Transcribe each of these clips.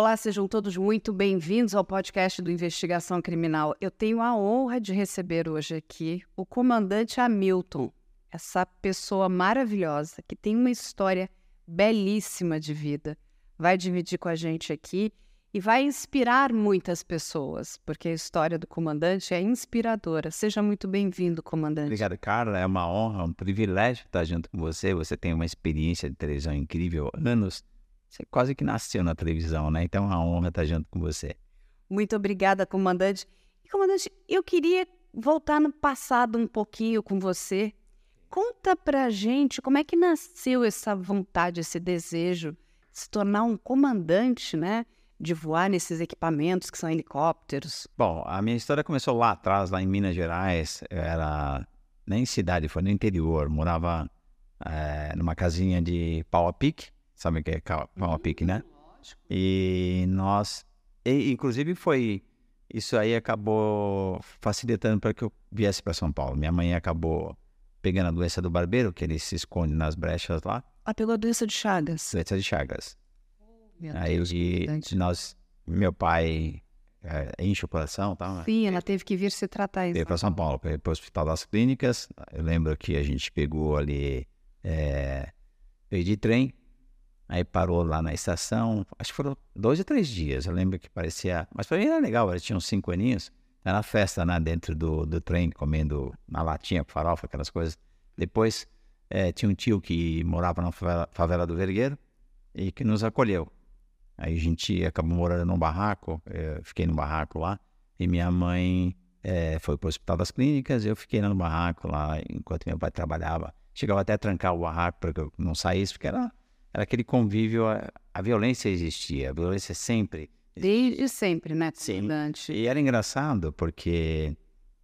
Olá, sejam todos muito bem-vindos ao podcast do Investigação Criminal. Eu tenho a honra de receber hoje aqui o comandante Hamilton, essa pessoa maravilhosa que tem uma história belíssima de vida. Vai dividir com a gente aqui e vai inspirar muitas pessoas, porque a história do comandante é inspiradora. Seja muito bem-vindo, comandante. Obrigado, Carla. É uma honra, um privilégio estar junto com você. Você tem uma experiência de televisão incrível, anos. Você quase que nasceu na televisão, né? Então é uma honra estar junto com você. Muito obrigada, comandante. E, comandante, eu queria voltar no passado um pouquinho com você. Conta pra gente como é que nasceu essa vontade, esse desejo de se tornar um comandante, né? de voar nesses equipamentos que são helicópteros? Bom, a minha história começou lá atrás, lá em Minas Gerais. Eu era nem cidade, foi no interior. Morava é, numa casinha de pau a pique. Sabe o que é a pique, né? E nós... E, inclusive foi... Isso aí acabou facilitando para que eu viesse para São Paulo. Minha mãe acabou pegando a doença do barbeiro, que ele se esconde nas brechas lá. Ah, pegou a doença de Chagas. Doença de Chagas. Meu Aí Deus, de, comandante. nós, meu pai é, enche o coração, tá? Sim, ela teve que vir se tratar isso. Veio para São Paulo, para o Hospital das Clínicas. Eu lembro que a gente pegou ali, é, veio de trem, aí parou lá na estação. Acho que foram dois ou três dias. Eu lembro que parecia, mas para mim era legal. Eu tinha uns cinco aninhos. Era na festa, né, dentro do, do trem, comendo na latinha farofa, aquelas coisas. Depois é, tinha um tio que morava na favela, favela do Vergueiro e que nos acolheu. Aí a gente acabou morando num barraco, eu fiquei no barraco lá, e minha mãe eh, foi para o Hospital das Clínicas, eu fiquei no barraco lá, enquanto meu pai trabalhava. Chegava até a trancar o barraco para que eu não saísse, porque era, era aquele convívio, a, a violência existia, a violência sempre. Desde sempre, né, Sim. E era engraçado, porque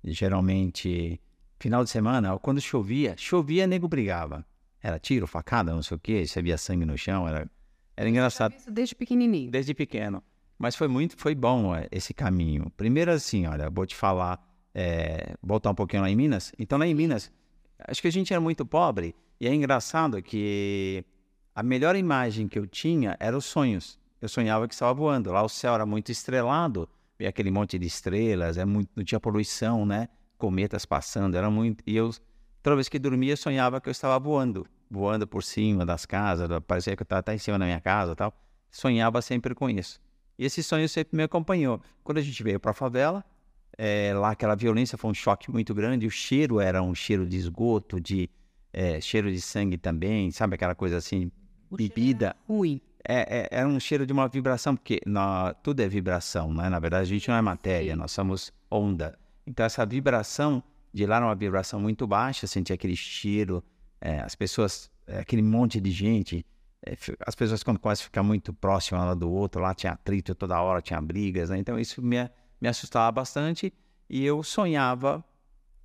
geralmente, final de semana, quando chovia, chovia, nego brigava. Era tiro, facada, não sei o quê, você via sangue no chão, era, era engraçado. Isso desde pequenininho. Desde pequeno. Mas foi muito, foi bom é, esse caminho. Primeiro assim, olha, vou te falar, é, voltar um pouquinho lá em Minas. Então lá em Minas, acho que a gente era muito pobre e é engraçado que a melhor imagem que eu tinha era os sonhos. Eu sonhava que estava voando. Lá o céu era muito estrelado, via aquele monte de estrelas, é muito, não tinha poluição, né? Cometas passando, era muito. E eu, toda vez que dormia, sonhava que eu estava voando, voando por cima das casas, parecia que eu estava até em cima da minha casa e tal. Sonhava sempre com isso. E esse sonho sempre me acompanhou. Quando a gente veio para a favela, eh, lá aquela violência foi um choque muito grande. O cheiro era um cheiro de esgoto, de eh, cheiro de sangue também, sabe aquela coisa assim, bebida. Ruim. É, é, era um cheiro de uma vibração, porque nó- tudo é vibração, né? Na verdade, a gente não é matéria, nós somos onda. Então, essa vibração, de lá era uma vibração muito baixa, sentia aquele cheiro, é, as pessoas, é, aquele monte de gente, é, as pessoas quando a ficar muito próximas uma do outro, lá tinha atrito toda hora, tinha brigas, né? Então, isso me, me assustava bastante e eu sonhava,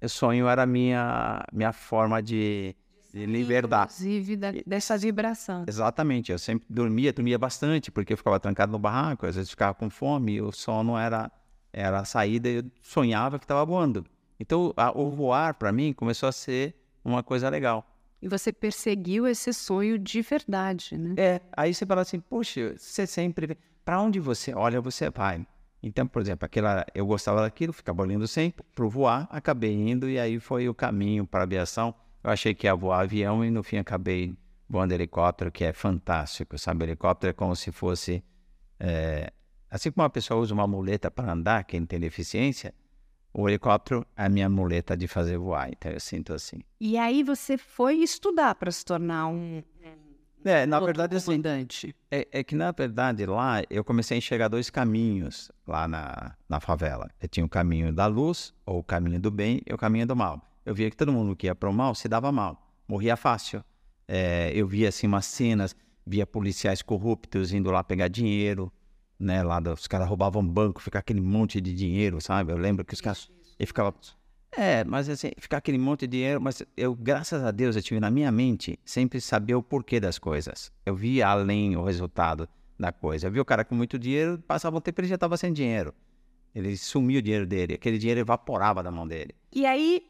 o sonho era a minha, minha forma de, de liberdade. Inclusive da- dessa vibração. Exatamente, eu sempre dormia, dormia bastante, porque eu ficava trancado no barraco, às vezes ficava com fome, o sono era, era a saída, e eu sonhava que estava voando. Então, a- o voar, para mim, começou a ser uma coisa legal. E você perseguiu esse sonho de verdade, né? É, aí você fala assim, poxa, você sempre, para onde você olha, você vai. Então, por exemplo, aquela, eu gostava daquilo, ficava olhando sempre, para voar, acabei indo, e aí foi o caminho para a aviação. Eu achei que ia voar avião, e no fim acabei voando helicóptero, que é fantástico, sabe? Helicóptero é como se fosse, é, assim como uma pessoa usa uma muleta para andar, quem tem deficiência, o helicóptero é a minha muleta de fazer voar, então eu sinto assim. E aí você foi estudar para se tornar um É, na verdade, assim, comandante. É, é que, na verdade, lá eu comecei a enxergar dois caminhos lá na, na favela. Eu tinha o caminho da luz, ou o caminho do bem, e o caminho do mal. Eu via que todo mundo que ia para o mal se dava mal, morria fácil. É, eu via, assim, umas cenas, via policiais corruptos indo lá pegar dinheiro, né? Lá dos- os caras roubavam banco, ficava aquele monte de dinheiro, sabe? Eu lembro que os caras... E ficava... É, mas assim, ficar aquele monte de dinheiro, mas eu, graças a Deus, eu tive na minha mente sempre saber o porquê das coisas. Eu via além o resultado da coisa. Eu vi o cara com muito dinheiro, passava um tempo ele já estava sem dinheiro. Ele sumiu o dinheiro dele, aquele dinheiro evaporava da mão dele. E aí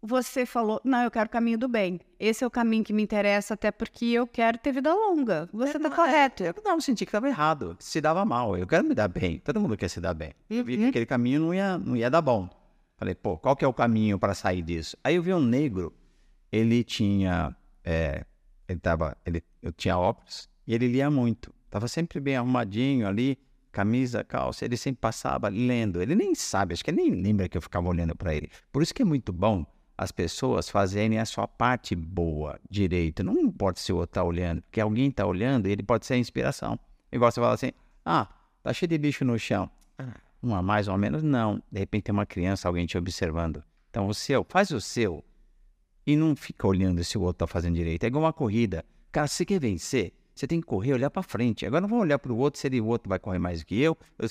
você falou, não, eu quero o caminho do bem. Esse é o caminho que me interessa, até porque eu quero ter vida longa. Você está correto. Eu não senti que estava errado, se dava mal. Eu quero me dar bem. Todo mundo quer se dar bem. Eu vi que aquele caminho não ia, não ia dar bom. Falei, pô, qual que é o caminho para sair disso? Aí eu vi um negro, ele tinha, é, ele tava, ele, eu tinha óculos e ele lia muito. Tava sempre bem arrumadinho ali, camisa, calça. Ele sempre passava lendo. Ele nem sabe, acho que ele nem lembra que eu ficava olhando para ele. Por isso que é muito bom as pessoas fazerem a sua parte boa, direito. Não importa se o outro tá olhando, porque alguém tá olhando e ele pode ser a inspiração. Igual você fala assim, ah, tá cheio de bicho no chão. Um a mais ou menos? Não. De repente tem uma criança, alguém te observando. Então o seu, faz o seu e não fica olhando se o outro tá fazendo direito. É igual uma corrida. Cara, se você quer vencer, você tem que correr, olhar para frente. Agora não vou olhar para o outro se ele, o outro vai correr mais do que eu. eu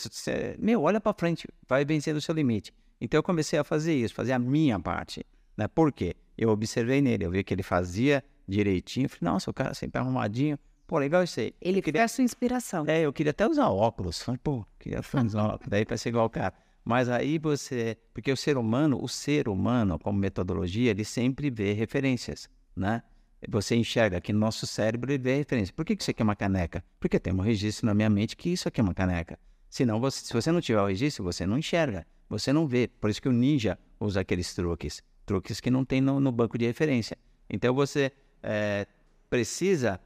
meu, olha para frente, vai vencer o seu limite. Então eu comecei a fazer isso, fazer a minha parte. Né? Por quê? Eu observei nele, eu vi que ele fazia direitinho. Falei, nossa, o cara sempre arrumadinho. Pô, legal isso aí. Ele queria a sua inspiração. é, eu queria até usar óculos. Falei, pô, queria usar óculos, daí para ser igual o cara. Mas aí você. Porque o ser humano, o ser humano, como metodologia, ele sempre vê referências, né? Você enxerga que no nosso cérebro ele vê referência. Por que, que isso aqui é uma caneca? Porque tem um registro na minha mente que isso aqui é uma caneca. Senão, você, se você não tiver o registro, você não enxerga, você não vê. Por isso que o ninja usa aqueles truques. Truques que não tem no, no banco de referência. Então você eh, precisa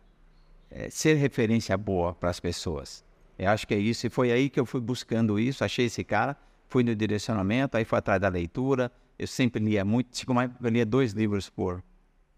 é, ser referência boa para as pessoas. Eu acho que é isso. E foi aí que eu fui buscando isso. Achei esse cara, fui no direcionamento, aí fui atrás da leitura. Eu sempre lia muito, tipo, eu lia dois livros por,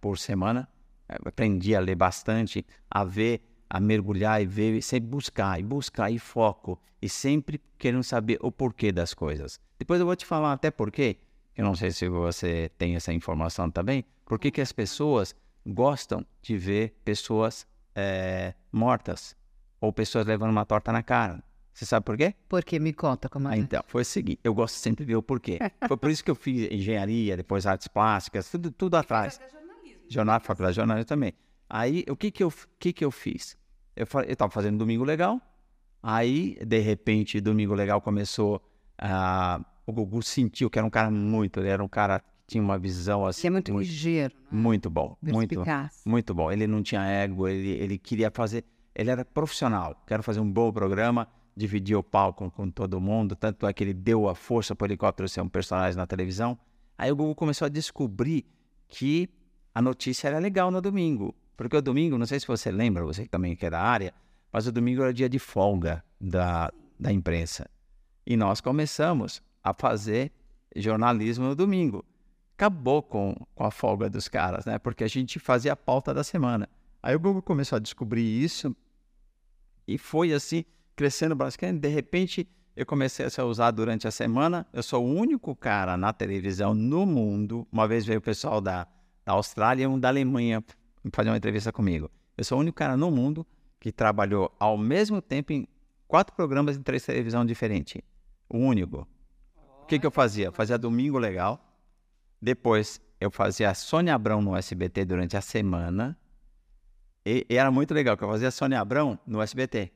por semana. Eu aprendi a ler bastante, a ver, a mergulhar e ver, e sempre buscar, e buscar, e foco. E sempre querendo saber o porquê das coisas. Depois eu vou te falar até porquê. Eu não sei se você tem essa informação também. Por que que as pessoas gostam de ver pessoas eh, mortas ou pessoas levando uma torta na cara. Você sabe por quê? Porque me conta como Ah, é. então, foi o seguinte, eu gosto sempre de ver o porquê. Foi por isso que eu fiz engenharia, depois artes plásticas, tudo, tudo atrás. Jornal, faculdade de jornalismo também. Aí, o que que eu, que que eu fiz? Eu estava fazendo Domingo Legal, aí, de repente, Domingo Legal começou a... o Gugu sentiu que era um cara muito, ele era um cara que tinha uma visão assim... Você é muito ligeiro, né? muito bom, muito, perspicaz. muito bom. Ele não tinha ego, ele, ele queria fazer. Ele era profissional. Quero fazer um bom programa, dividir o palco com todo mundo. Tanto é que ele deu a força para o helicóptero ser um personagem na televisão. Aí o Google começou a descobrir que a notícia era legal no domingo. Porque o domingo, não sei se você lembra, você que também que é da área, mas o domingo era dia de folga da, da imprensa. E nós começamos a fazer jornalismo no domingo acabou com, com a folga dos caras, né? Porque a gente fazia a pauta da semana. Aí o Google começou a descobrir isso e foi assim, crescendo bastante. De repente, eu comecei a ser usado durante a semana. Eu sou o único cara na televisão no mundo. Uma vez veio o pessoal da, da Austrália e um da Alemanha fazer uma entrevista comigo. Eu sou o único cara no mundo que trabalhou ao mesmo tempo em quatro programas em três televisão diferentes. O único. O que, que eu fazia? Eu fazia Domingo Legal. Depois eu fazia a Sônia Abrão no SBT durante a semana. E, e era muito legal, que eu fazia a Sônia Abrão no SBT.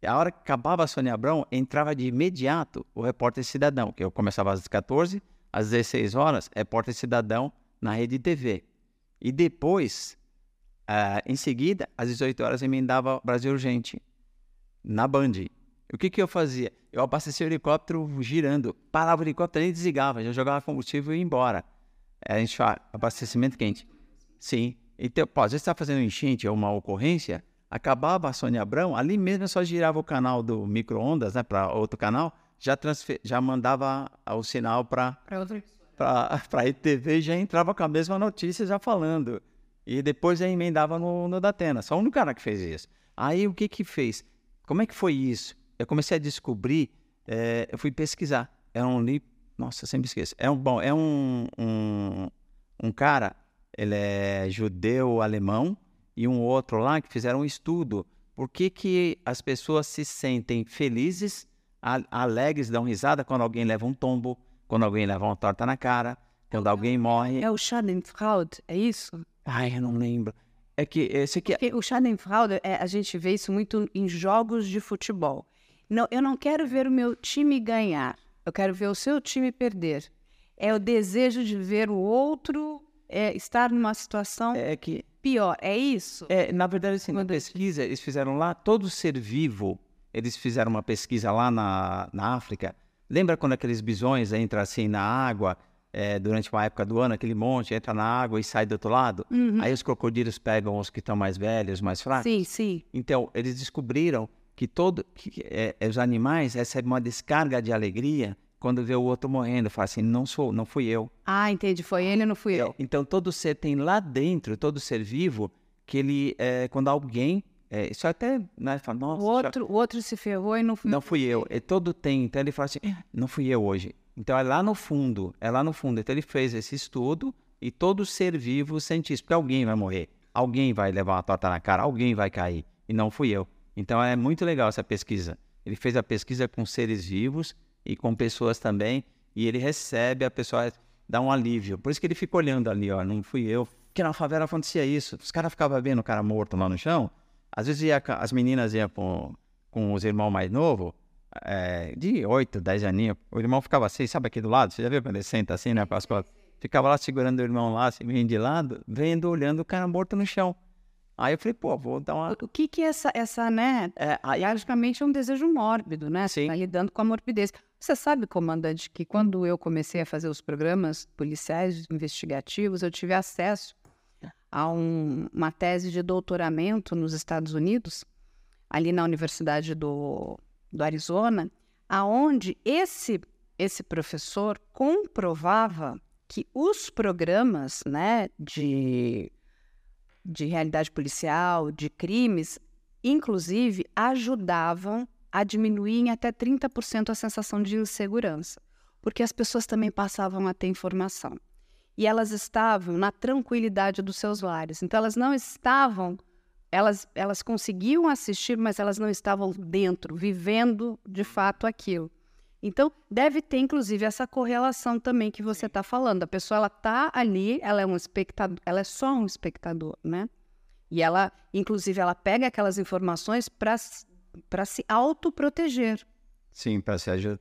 E a hora que acabava a Sônia Abrão, entrava de imediato o Repórter Cidadão, que eu começava às 14, às 16 horas, Repórter Cidadão na Rede TV. E depois, ah, em seguida, às 18 horas, emendava Brasil Urgente, na Band. O que, que eu fazia? Eu abastecia o helicóptero girando, parava o helicóptero e desligava, já jogava combustível e ia embora. Era enxuar, abastecimento quente. Sim. Então, pô, às vezes está fazendo um enchente ou uma ocorrência, acabava a Sônia Abrão, ali mesmo eu só girava o canal do micro-ondas né, para outro canal, já, já mandava o sinal para Para a ETV e já entrava com a mesma notícia já falando. E depois já emendava no, no Datena. Só único cara que fez isso. Aí o que que fez? Como é que foi isso? Eu comecei a descobrir, eh, eu fui pesquisar. É um livro, nossa, sempre esqueço. É um, bom, é um, um, um cara, ele é judeu-alemão, e um outro lá que fizeram um estudo. Por que que as pessoas se sentem felizes, alegres, dão risada quando alguém leva um tombo, quando alguém leva uma torta na cara, quando alguém morre. É o Schadenfreude, é isso? Ai, eu não lembro. É que esse aqui é... Porque o Schadenfreude, é, a gente vê isso muito em jogos de futebol. Não, eu não quero ver o meu time ganhar, eu quero ver o seu time perder. É o desejo de ver o outro é, estar numa situação É que pior. É isso? É, na verdade, assim, na pesquisa, eles fizeram lá, todo ser vivo, eles fizeram uma pesquisa lá na, na África. Lembra quando aqueles bisões entram assim na água, é, durante uma época do ano, aquele monte entra na água e sai do outro lado? Aí os crocodilos pegam os que estão mais velhos, mais fracos. Sim, sim. Então, eles descobriram que todo que, é, é, os animais recebem uma descarga de alegria quando vê o outro morrendo. Fala assim, não sou, não fui eu. Ah, entendi. Foi ele, não fui eu. Então, todo ser tem lá dentro, todo ser vivo, que ele, é, quando alguém, é, isso até, né, fala, nossa, O outro, o outro se ferrou e não fui não fui eu, é todo tem, então ele fala assim, não fui eu hoje. Então, é lá no fundo, é lá no fundo. Então, ele fez esse estudo e todo ser vivo sente isso, porque alguém vai morrer, alguém vai levar uma torta na cara, alguém vai cair, e não fui eu. Então, é muito legal essa pesquisa. Ele fez a pesquisa com seres vivos e com pessoas também, e ele recebe, a pessoa dá um alívio. Por isso que ele fica olhando ali, ó, não fui eu. Porque na favela acontecia isso. Os caras ficavam vendo o cara morto lá no chão. Às vezes ia, as meninas iam com, com os irmãos mais novos, é, de 8, 10 aninhos. O irmão ficava assim, sabe aqui do lado? Você já viu quando ele senta assim, né, com as? Ficava lá segurando o irmão lá, assim, de lado, vendo, olhando o cara morto no chão. Aí eu falei, pô, vou dar uma... O que que é essa, essa né? É, aí, Logicamente é um desejo mórbido, né? Sim. tá lidando com a morbidez. Você sabe, comandante, que quando eu comecei a fazer os programas policiais investigativos, eu tive acesso a um- uma tese de doutoramento nos Estados Unidos, ali na Universidade do, do Arizona, aonde esse esse professor comprovava que os programas, né, de de realidade policial, de crimes, inclusive ajudavam a diminuir em até 30% a sensação de insegurança, porque as pessoas também passavam a ter informação. E elas estavam na tranquilidade dos seus lares. Então elas não estavam elas elas conseguiam assistir, mas elas não estavam dentro, vivendo de fato aquilo. Então, deve ter, inclusive, essa correlação também que você está falando. A pessoa, ela está ali, ela é um espectador, ela é só um espectador, né? E ela, inclusive, ela pega aquelas informações para se autoproteger. Sim, para se ajudar.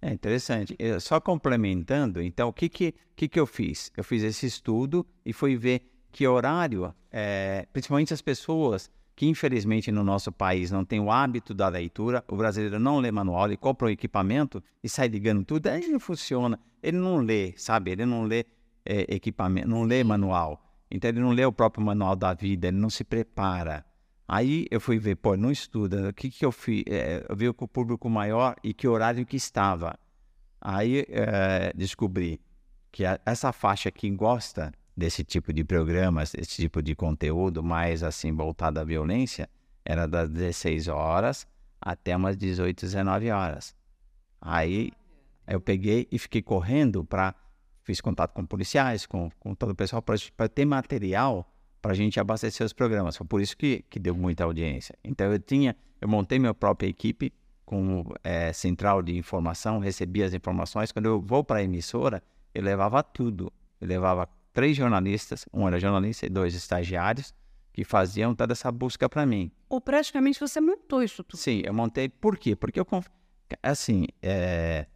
É interessante. Eu- só complementando, então, o que que, que que eu fiz? Eu fiz esse estudo e fui ver que horário, é, principalmente as pessoas que infelizmente no nosso país não tem o hábito da leitura, o brasileiro não lê manual, ele compra o equipamento e sai ligando tudo, aí não funciona. Ele não lê, sabe? Ele não lê é, equipamento, não lê manual. Então ele não lê o próprio manual da vida, ele não se prepara. Aí eu fui ver, pô, não estuda, o que que eu fiz? É, eu vi com o público maior e que horário que estava. Aí é, descobri que a- essa faixa que gosta desse tipo de programas, desse tipo de conteúdo mais assim voltado à violência, era das 16 horas até umas 18, 19 horas. Aí eu peguei e fiquei correndo para fiz contato com policiais, com, com todo o pessoal para ter material para a gente abastecer os programas. Foi por isso que, que deu muita audiência. Então eu tinha, eu montei minha própria equipe com eh, central de informação, recebia as informações. Quando eu vou para a emissora, eu levava tudo. Eu levava três jornalistas, um era jornalista e dois estagiários que faziam toda essa busca para mim. Ou praticamente você montou isso tudo. Sim, eu montei. Por quê? Porque eu conf... assim, é...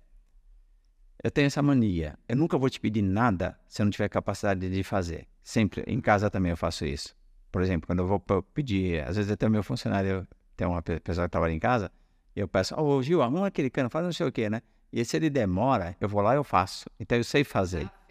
eu tenho essa mania. Eu nunca vou te pedir nada se eu não tiver capacidade de fazer. Sempre. Em casa também eu faço isso. Por exemplo, quando eu vou pedir, às vezes até o meu funcionário tem uma pe- pessoa que trabalha em casa, eu peço, ô Gil, arruma aquele cano, faz não sei o quê, né? E se ele demora, eu vou lá e eu faço. Então eu sei fazer. Ah,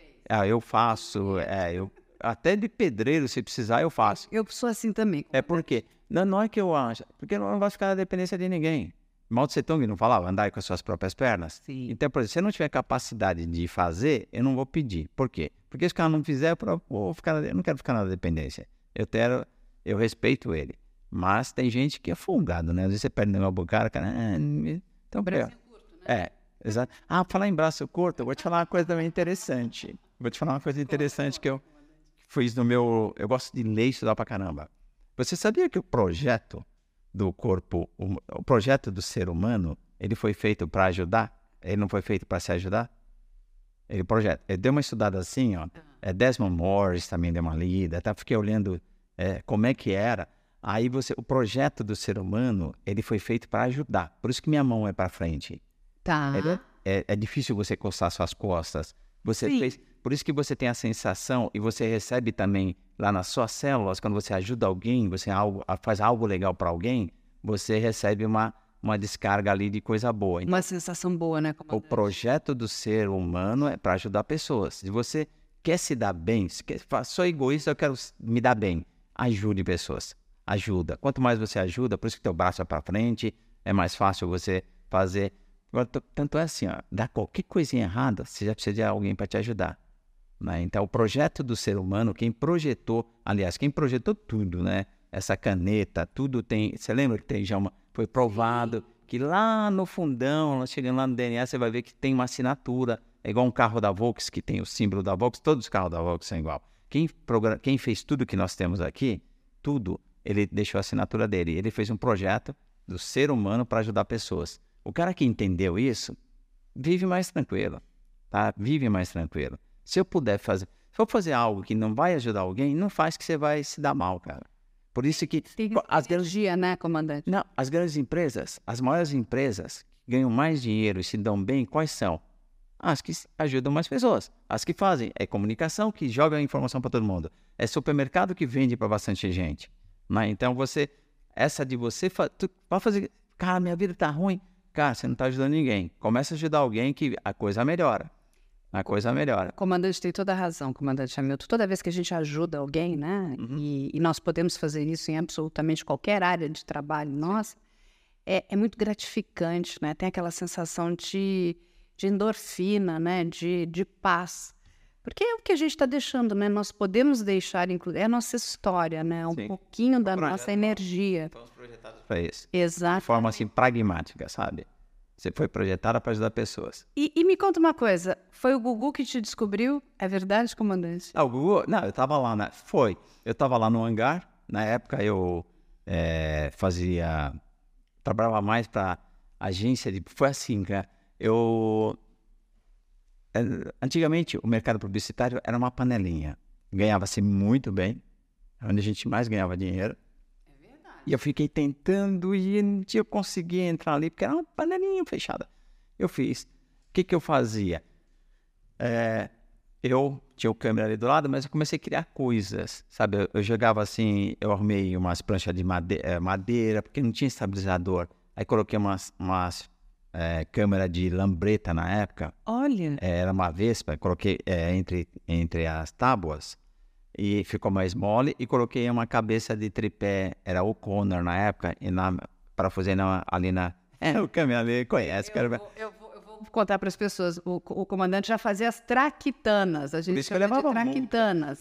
eu faço, é, eu até de pedreiro, se precisar, eu faço. Eu sou assim também. É porque não, não é que eu acho, porque eu não vai ficar na dependência de ninguém. Mao Tse Tung não falava andar com as suas próprias pernas? Sim. Então, por exemplo, se eu não tiver capacidade de fazer, eu não vou pedir. Por quê? Porque se o cara não fizer, eu vou ficar, eu não quero ficar na dependência. Eu quero, eu respeito ele. Mas tem gente que é folgado, né? Às vezes você perde o negócio pro cara, cara. "Ah, me-" então, Braço é, exato. Ah, falar em braço curto, eu vou te falar uma coisa também interessante. Vou te falar uma coisa interessante que eu fiz no meu. Eu gosto de ler e estudar pra caramba. Você sabia que o projeto do corpo, hum- o projeto do ser humano, ele foi feito para ajudar? Ele não foi feito para se ajudar? Ele projeto. Eu dei uma estudada assim, ó. É, Desmond Morris também deu uma lida, tá? Fiquei olhando é, como é que era. Aí você, o projeto do ser humano, ele foi feito para ajudar. Por isso que minha mão é para frente. Tá. É, é- é difícil você coçar suas costas. Você Sim. fez. Por isso que você tem a sensação e você recebe também lá nas suas células, quando você ajuda alguém, você algo, faz algo legal para alguém, você recebe uma, uma descarga ali de coisa boa. Uma sensação boa, né, o projeto do ser humano é para ajudar pessoas. Se você quer se dar bem, se quer, sou egoísta, eu quero me dar bem. Ajude pessoas. Ajuda. Quanto mais você ajuda, por isso que teu braço é para frente, é mais fácil você fazer. Agora, tanto é assim, ó, dá qualquer coisinha errada, você já precisa de alguém para te ajudar. Né? Então, o projeto do ser humano, quem projetou, aliás, quem projetou tudo, né? Essa caneta, tudo tem. Você lembra que tem já uma. Foi provado que lá no fundão, lá chegando lá no DNA, você vai ver que tem uma assinatura. É igual um carro da Volks, que tem o símbolo da Volks, todos os carros da Volks são igual. Quem, progra- quem fez tudo que nós temos aqui, tudo, ele deixou a assinatura dele. Ele fez um projeto do ser humano para ajudar pessoas. O cara que entendeu isso, vive mais tranquilo, tá? Vive mais tranquilo. Se eu puder fazer, se eu fazer algo que não vai ajudar alguém, não faz que você vai se dar mal, cara. Por isso que Tem as grandes energia, né, comandante? não, as grandes empresas, as maiores empresas que ganham mais dinheiro e se dão bem, quais são? As que ajudam mais pessoas. As que fazem é comunicação que joga a informação para todo mundo. É supermercado que vende para bastante gente. Né? Então você, essa de você, fa- tu vai fazer, cara, minha vida tá ruim. Cara, você não está ajudando ninguém. Começa a ajudar alguém que a coisa melhora. A coisa melhora. Comandante tem toda a razão, comandante Hamilton. Toda vez que a gente ajuda alguém, né, Uhum. e, e nós podemos fazer isso em absolutamente qualquer área de trabalho nossa, é, é muito gratificante, né? Tem aquela sensação de, de endorfina, né, de, de paz. Porque é o que a gente está deixando, né? Nós podemos deixar, inclusive, é a nossa história, né? Um Sim. pouquinho da projeto nossa energia. Fomos projetados para isso. De Exato. forma assim pragmática, sabe? Você foi projetada para ajudar pessoas. E, e me conta uma coisa, foi o Gugu que te descobriu? É verdade, comandante? Ah, o Google, não, eu tava lá, na, foi, eu tava lá no hangar, na época eu eh, fazia, trabalhava mais para agência de, foi assim, cara, eu, eh, antigamente o mercado publicitário era uma panelinha, ganhava-se muito bem, é onde a gente mais ganhava dinheiro, e eu fiquei tentando e não tinha conseguido entrar ali, porque era uma panelinha fechada. Eu fiz. O que, que eu fazia? É, eu tinha o câmera ali do lado, mas eu comecei a criar coisas, sabe? Eu, eu jogava assim, eu arrumei umas pranchas de made- eh, madeira, porque não tinha estabilizador. Aí coloquei umas, umas eh, câmeras de lambreta na época, Olha, eh, era uma Vespa, coloquei eh, entre, entre as tábuas e ficou mais mole e coloquei uma cabeça de tripé, era o Connor na época, e na parafusei na, ali na... É, o câmera ali conhece, eu, vou, eu vou- eu vou contar para as pessoas. O, o comandante já fazia as traquitanas. A gente isso que eu chama de levava multa. traquitanas.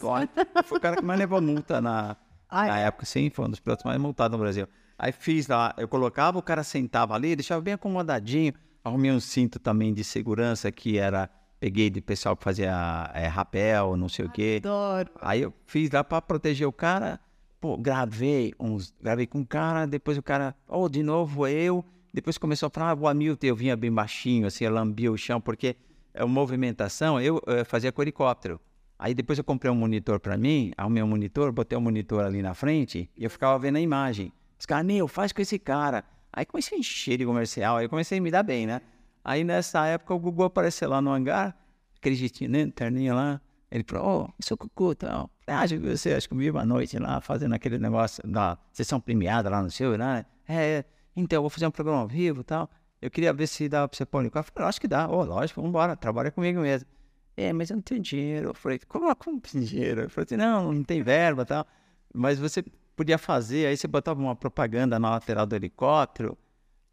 Foi o cara que mais levou multa na, Ah, na época, sim, foi um dos pilotos mais multados no Brasil. Aí fiz lá, eu colocava, o cara sentava ali, deixava bem acomodadinho, arrumei um cinto também de segurança que era, peguei de pessoal que fazia é, rapel, não sei o quê. Adoro. Aí eu fiz lá pra proteger o cara, pô, gravei uns, gravei com o cara, depois o cara, oh, de novo eu, depois começou a falar, ah, o Hamilton, eu vinha bem baixinho, assim, eu lambia o chão, porque é uma movimentação, eu eh, fazia com helicóptero. Aí depois eu comprei um monitor pra mim, arrumei um monitor, botei um monitor ali na frente e eu ficava vendo a imagem. Os caras, meu, faz com esse cara. Aí comecei a encher de comercial, aí eu comecei a me dar bem, né? Aí nessa época o Google apareceu lá no hangar, aquele jeitinho, né, terninho lá. Ele falou, ô, seu Cucu, tal. Ah, acho que você, acho que eu vi uma noite lá fazendo aquele negócio da sessão premiada lá no seu, né? É, é, então, vou fazer um programa ao vivo e tal. Eu queria ver se dava pra você pôr no carro. Eu falei, acho que dá. Ô, lógico, vambora, trabalha comigo mesmo. É, mas eu não tenho dinheiro. Eu falei, como, como tem dinheiro? Eu falei assim, não, não tem verba e tal. Mas você podia fazer, aí você botava uma propaganda na lateral do helicóptero.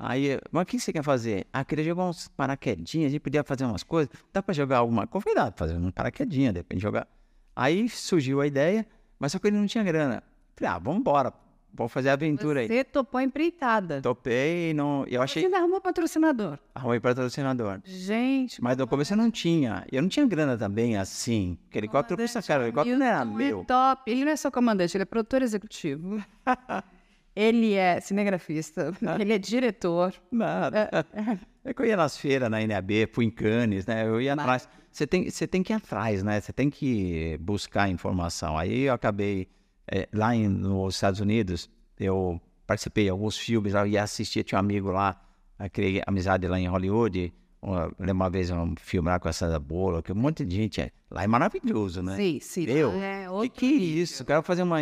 Aí, mas o que você quer fazer? Ah, queria jogar uns paraquedinhas, a gente podia fazer umas coisas. Dá pra jogar alguma coisa? Falei, dá fazer um paraquedinha, depende de jogar. Aí surgiu a ideia, mas só que ele não tinha grana. Falei, ah, vambora, vamos fazer a aventura aí. Você topou a empreitada. Topei e não, eu Você achei, ainda arrumou patrocinador. arrumei patrocinador. Gente, Mas no começo eu não tinha. Eu não tinha grana também assim. Porque helicóptero custa caro. Helicóptero não era é meu. top. Ele não é só comandante, ele é produtor executivo. ele é cinegrafista, ele é diretor. Nada. É que eu ia nas feiras, na NAB, fui em Cannes, né? Eu ia Mas- atrás. Você tem, você tem que ir atrás, né? Você tem que buscar informação. Aí eu acabei, eh, lá em, nos Estados Unidos, eu participei de alguns filmes, eu ia assistir, tinha um amigo lá, criei amizade lá em Hollywood, uma, lembro uma vez um filme lá com a Sandra Bullock, um monte de gente. é- Lá é maravilhoso, né? Sim, sim. Eu? É Que que é isso? Quero fazer uma,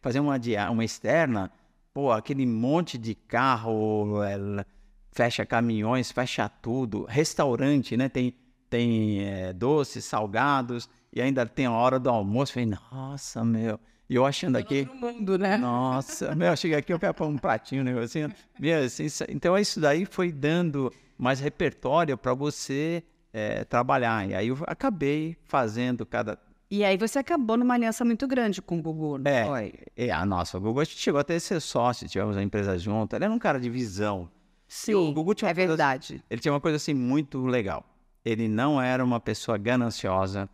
fazer uma, uma externa, pô, aquele monte de carro, ela fecha caminhões, fecha tudo, restaurante, né? Tem, tem eh, doces, salgados, e ainda tem a hora do almoço. Falei, nossa, meu. E eu achando aqui. mundo, né? Nossa, meu, eu cheguei aqui, eu quero pôr um pratinho, um negocinho. Meu, assim, então isso daí foi dando mais repertório para você eh, trabalhar. E aí eu acabei fazendo cada. E aí você acabou numa aliança muito grande com o Gugu, não É, foi? é, a nossa, o Gugu a gente chegou até a ser sócio, tivemos a empresa junto. Ele era um cara de visão. Sim, o Gugu tinha é uma coisa- verdade. Ele tinha uma coisa assim muito legal. Ele não era uma pessoa gananciosa,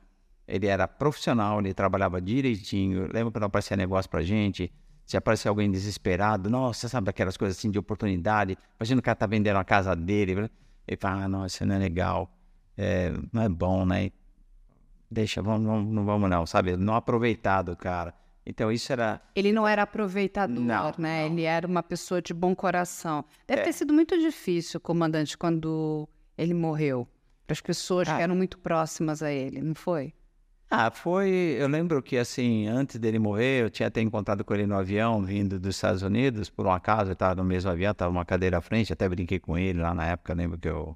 ele era profissional, ele trabalhava direitinho. Lembra quando aparecia negócio pra gente? Se aparecia alguém desesperado, nossa, sabe aquelas coisas assim de oportunidade? Imagina o cara tá vendendo a casa dele. Ele fala, ah, não, isso não é legal, é, não é bom, né? Deixa, vamos, vamos, não vamos não, sabe? Não aproveitar do cara. Então isso era Ele não era aproveitador, Não, né? não. Ele era uma pessoa de bom coração. Deve É. ter sido muito difícil, comandante, quando ele morreu. Para as pessoas que Ah. eram muito próximas a ele, não foi? Ah, foi. Eu lembro que, assim, antes dele morrer, eu tinha até encontrado com ele no avião, vindo dos Estados Unidos, por um acaso, eu estava no mesmo avião, estava uma cadeira à frente, até brinquei com ele lá na época, lembro que eu,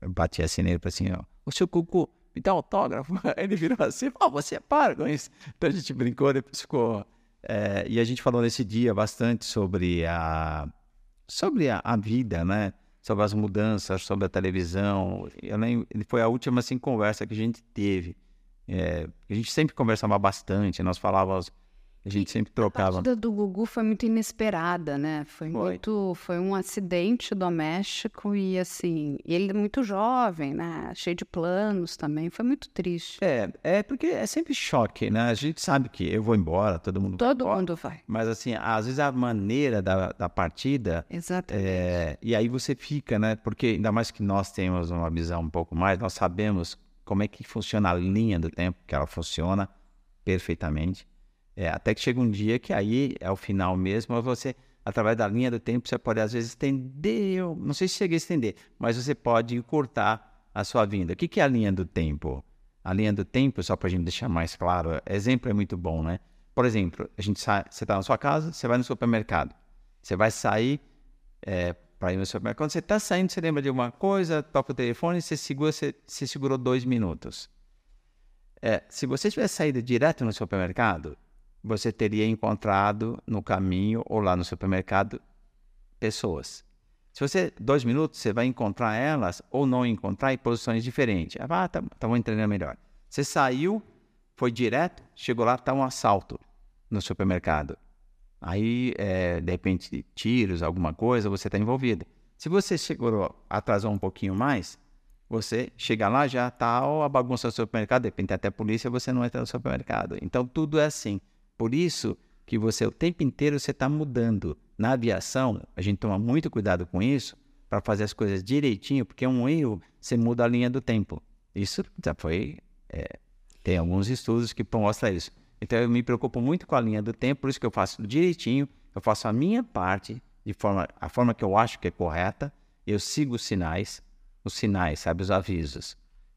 eu bati assim nele, falei assim, ó, ô seu Cucu, me dá autógrafo. Aí ele virou assim, ó, você para com isso. Então a gente brincou, depois ficou. é, e a gente falou nesse dia bastante sobre a, sobre a, a vida, né? Sobre as mudanças, sobre a televisão. Eu lembro, foi a última assim, conversa que a gente teve. É, a gente sempre conversava bastante, nós falávamos, a gente sempre A trocava. partida do Gugu foi muito inesperada, né? Foi, Foi. muito, foi um acidente doméstico e assim, ele é muito jovem, né? Cheio de planos também, foi muito triste. É, é porque é sempre choque, né? A gente sabe que eu vou embora, todo mundo vai Todo embora, mundo vai. Mas assim, às vezes a maneira da, da partida Exatamente. É, e aí você fica, né? Porque ainda mais que nós temos uma visão um pouco mais, nós sabemos como é que funciona a linha do tempo, que ela funciona perfeitamente. É, até que chega um dia que aí é o final mesmo, você, através da linha do tempo, você pode às vezes estender, não sei se chega a estender, mas você pode encurtar a sua vinda. O que, que é a linha do tempo? A linha do tempo, só para a gente deixar mais claro, exemplo é muito bom, né? Por exemplo, a gente sai, você está na sua casa, você vai no supermercado. Você vai sair é, para ir no supermercado. Quando você está saindo, você lembra de uma coisa, toca o telefone, você segura, você, você segurou dois minutos. É, se você tivesse saído direto no supermercado, você teria encontrado no caminho ou lá no supermercado pessoas. Se você, dois minutos, você vai encontrar elas ou não encontrar em posições diferentes. Ah, tá, tá vou entender melhor. Você saiu, foi direto, chegou lá, tá um assalto no supermercado. Aí, é, de repente, tiros, alguma coisa, você está envolvido. Se você chegou, atrasou um pouquinho mais, você chega lá, já está a bagunça do supermercado, de repente até a polícia, você não entra no supermercado. Então, tudo é assim. Por isso que você, o tempo inteiro, você está mudando. Na aviação, a gente toma muito cuidado com isso, para fazer as coisas direitinho, porque um erro, você muda a linha do tempo. Isso já foi... é, tem alguns estudos que mostram isso. Então eu me preocupo muito com a linha do tempo, por isso que eu faço direitinho, eu faço a minha parte de forma a forma que eu acho que é correta, eu sigo os sinais, os sinais, sabe, os avisos.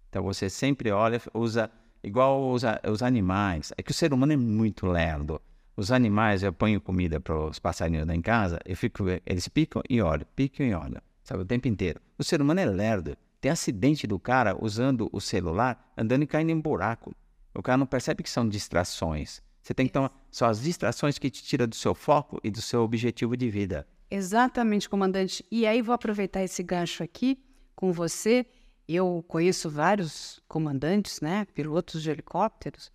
Então você sempre olha, usa igual os, os animais. É que o ser humano é muito lerdo. Os animais, eu ponho comida para os passarinhos lá em casa, eu fico, eles picam e olham, picam e olham, sabe, o tempo inteiro. O ser humano é lerdo. Tem acidente do cara usando o celular, andando e caindo em buraco. O cara não percebe que são distrações. Você tem que tomar. São as distrações que te tiram do seu foco e do seu objetivo de vida. Exatamente, comandante. E aí vou aproveitar esse gancho aqui com você. Eu conheço vários comandantes, né, pilotos de helicópteros,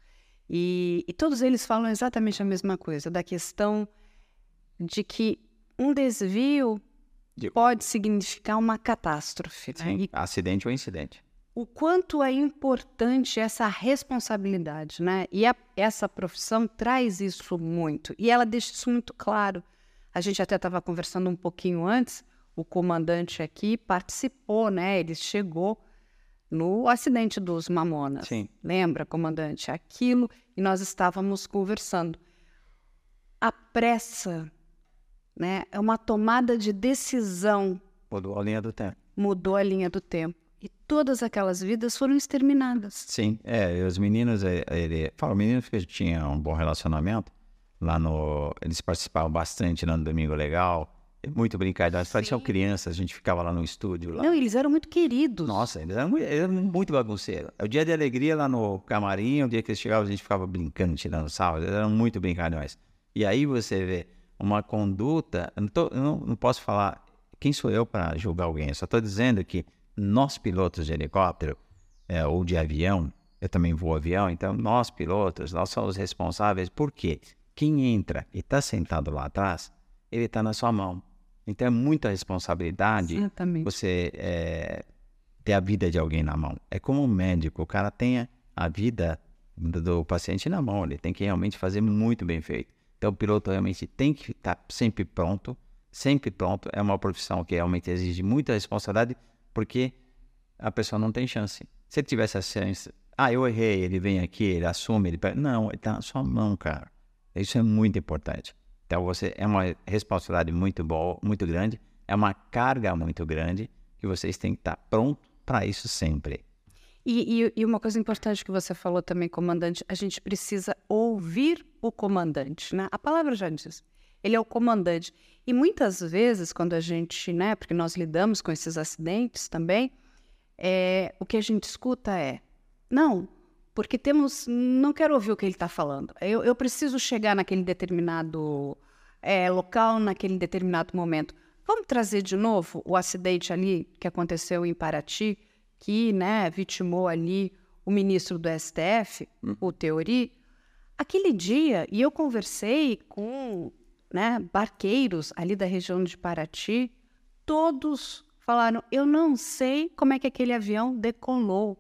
e, e todos eles falam exatamente a mesma coisa, da questão de que um desvio De- pode significar uma catástrofe. né? E Acidente ou incidente. o quanto é importante essa responsabilidade, né? E a- essa profissão traz isso muito. E ela deixa isso muito claro. A gente até estava conversando um pouquinho antes, o comandante aqui participou, né? Ele chegou no acidente dos Mamonas. Sim. Lembra, comandante? Aquilo, e nós estávamos conversando. A pressa, né? É uma tomada de decisão Mudou a linha do tempo. mudou a linha do tempo. E todas aquelas vidas foram exterminadas. Sim, é, os meninos, é, ele, fala, meninos que tinham um bom relacionamento, lá no, eles participavam bastante lá no Domingo Legal, muito brincadeira, pareciam crianças, a gente ficava lá no estúdio. Lá. Não, eles eram muito queridos. Nossa, eles eram, eram muito bagunceiros. O dia de alegria lá no camarim, o dia que eles chegavam, a gente ficava brincando, tirando sal, eles eram muito brincalhões. E aí você vê uma conduta, eu não, tô, eu não, não posso falar, quem sou eu para julgar alguém? Eu só estou dizendo que nós pilotos de helicóptero é, ou de avião, eu também vou avião, então nós pilotos, nós somos responsáveis, porque quem entra e está sentado lá atrás, ele está na sua mão. Então é muita responsabilidade Exatamente. você é, ter a vida de alguém na mão. É como um médico, o cara tem a vida do, do, paciente na mão, ele tem que realmente fazer muito bem feito. Então o piloto realmente tem que estar tá sempre pronto, sempre pronto. É uma profissão que realmente exige muita responsabilidade, porque a pessoa não tem chance. Se ele tivesse a chance, ah, eu errei, ele vem aqui, ele assume, ele pega. Não, ele está na sua mão, cara. Isso é muito importante. Então você é uma responsabilidade muito boa, muito grande, é uma carga muito grande que vocês têm que estar pronto para isso sempre. E, e, e, uma coisa importante que você falou também, comandante, a gente precisa ouvir o comandante, né? A palavra já diz. Ele é o comandante. E muitas vezes, quando a gente, né, porque nós lidamos com esses acidentes também, é, o que a gente escuta é: não, porque temos. Não quero ouvir o que ele está falando. Eu, eu, preciso chegar naquele determinado é, local, naquele determinado momento. Vamos trazer de novo o acidente ali que aconteceu em Paraty, que né, vitimou ali o ministro do STF, hum. o Teori. Aquele dia, e eu conversei com né, barqueiros ali da região de Paraty, todos falaram: eu não sei como é que aquele avião decolou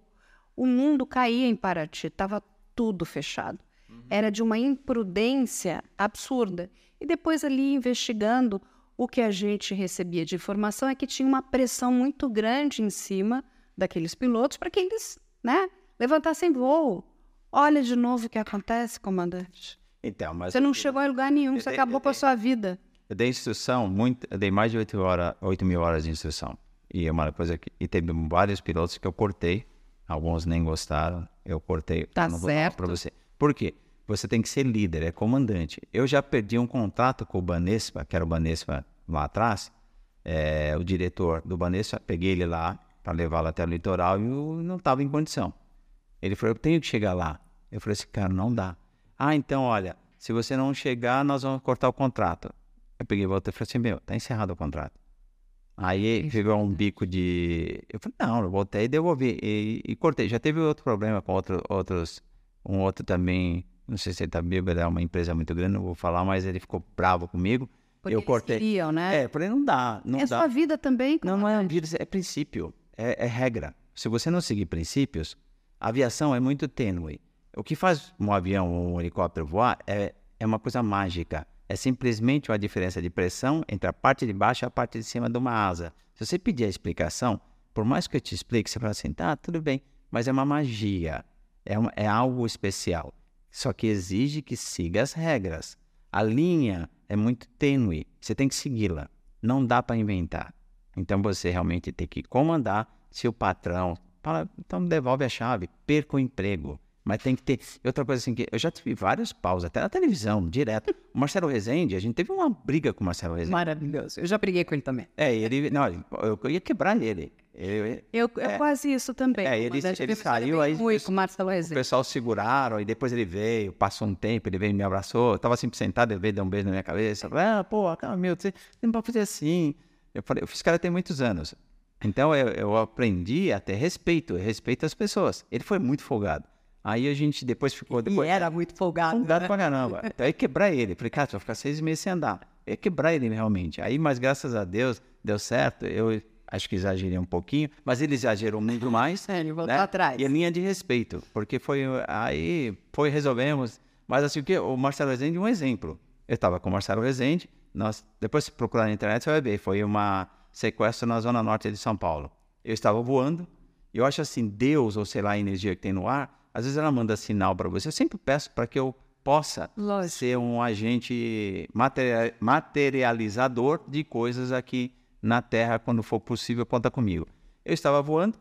o mundo caía em Paraty, estava tudo fechado. Uhum. Era de uma imprudência absurda. E depois ali investigando, o que a gente recebia de informação é que tinha uma pressão muito grande em cima daqueles pilotos para que eles, né, levantassem voo. Olha de novo o que acontece, comandante. Então, mas você não chegou em lugar nenhum, você acabou com a sua vida. Eu dei instrução, muito, eu dei mais de 8, hora, 8 mil horas de instrução. E uma coisa que, e teve vários pilotos que eu cortei Alguns nem gostaram. Eu cortei. Tá certo. Para você. Por quê? Você tem que ser líder, é comandante. Eu já perdi um contrato com o Banespa, que era o Banespa lá atrás. É, o diretor do Banespa, peguei ele lá para levá-lo até o litoral e eu não estava em condição. Ele falou: Eu tenho que chegar lá. Eu falei assim, cara, não dá. Ah, então, olha, se você não chegar, nós vamos cortar o contrato. Eu peguei e voltei e falei assim: Meu, tá encerrado o contrato. Aí pegou um bico de. Eu falei, não, eu voltei e devolvi. E, e, cortei. Já teve outro problema com outro, outros. Um outro também. Não sei se ele tá bêbado, é uma empresa muito grande, não vou falar, mas ele ficou bravo comigo. Porque eu cortei. Queriam, né? É, falei, não dá. Não é dá. sua vida também. Não, não é vida, é princípio. É, é regra. Se você não seguir princípios, a aviação é muito tênue. O que faz um avião ou um helicóptero voar é, é uma coisa mágica é simplesmente uma diferença de pressão entre a parte de baixo e a parte de cima de uma asa. Se você pedir a explicação, por mais que eu te explique, você fala assim, tá, tudo bem, mas é uma magia, é, é algo especial. Só que exige que siga as regras. A linha é muito tênue, você tem que segui-la. Não dá para inventar. Então você realmente tem que comandar. Se o patrão fala, então devolve a chave, perca o emprego. Mas tem que ter. Outra coisa assim, que eu já tive vários paus, até na televisão, direto. O Marcelo Rezende, a gente teve uma briga com o Marcelo Rezende. Maravilhoso. Eu já briguei com ele também. É, ele. Não, eu ia quebrar ele. Eu, eu, é, quase isso também. É, ele, ele saiu aí. Fui com o Marcelo Rezende. O pessoal seguraram, e depois ele veio, passou um tempo, ele veio e me abraçou. Eu tava sempre sentado, ele veio dar um beijo na minha cabeça. Ah, pô, calma, meu, você não pode fazer assim. Eu falei, eu fiz cara tem muitos anos. Então eu, eu aprendi a ter respeito, respeito às pessoas. Ele foi muito folgado. Aí a gente depois ficou. Depois, e era muito folgado. Folgado né? pra caramba. Então ia quebrar ele. Falei, cara, tu vai ficar seis meses sem andar. Ia quebrar ele realmente. Aí, mas graças a Deus, deu certo. Eu acho que exagerei um pouquinho, mas ele exagerou muito mais. É, ele voltou né? atrás. E a linha de respeito, porque foi. Aí foi, resolvemos. Mas assim, o que? O Marcelo Rezende, um exemplo. Eu estava com o Marcelo Rezende, nós, depois se procurar na internet, você vai ver. Foi uma sequestro na zona norte de São Paulo. Eu estava voando, eu acho assim, Deus, ou sei lá, a energia que tem no ar, às vezes ela manda sinal para você. Eu sempre peço para que eu possa Lógico. ser um agente materializador de coisas aqui na Terra quando for possível, conta comigo. Eu estava voando,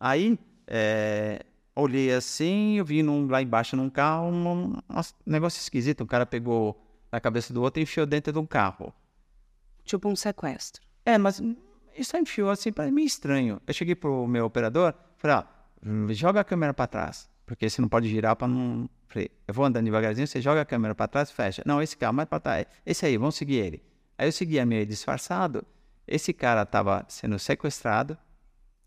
Aí, é, olhei assim, eu vi num, lá embaixo num carro um, negócio esquisito. Um cara pegou na cabeça do outro e enfiou dentro de um carro. Tipo um sequestro. É, mas isso enfiou assim, para mim estranho. Eu cheguei pro meu operador, falei, ó, joga a câmera para trás, porque você não pode girar para não... Eu vou andando devagarzinho, você joga a câmera para trás, fecha. Não, esse carro mais para trás. Esse aí, vamos seguir ele. Aí eu seguia meio disfarçado. Esse cara estava sendo sequestrado.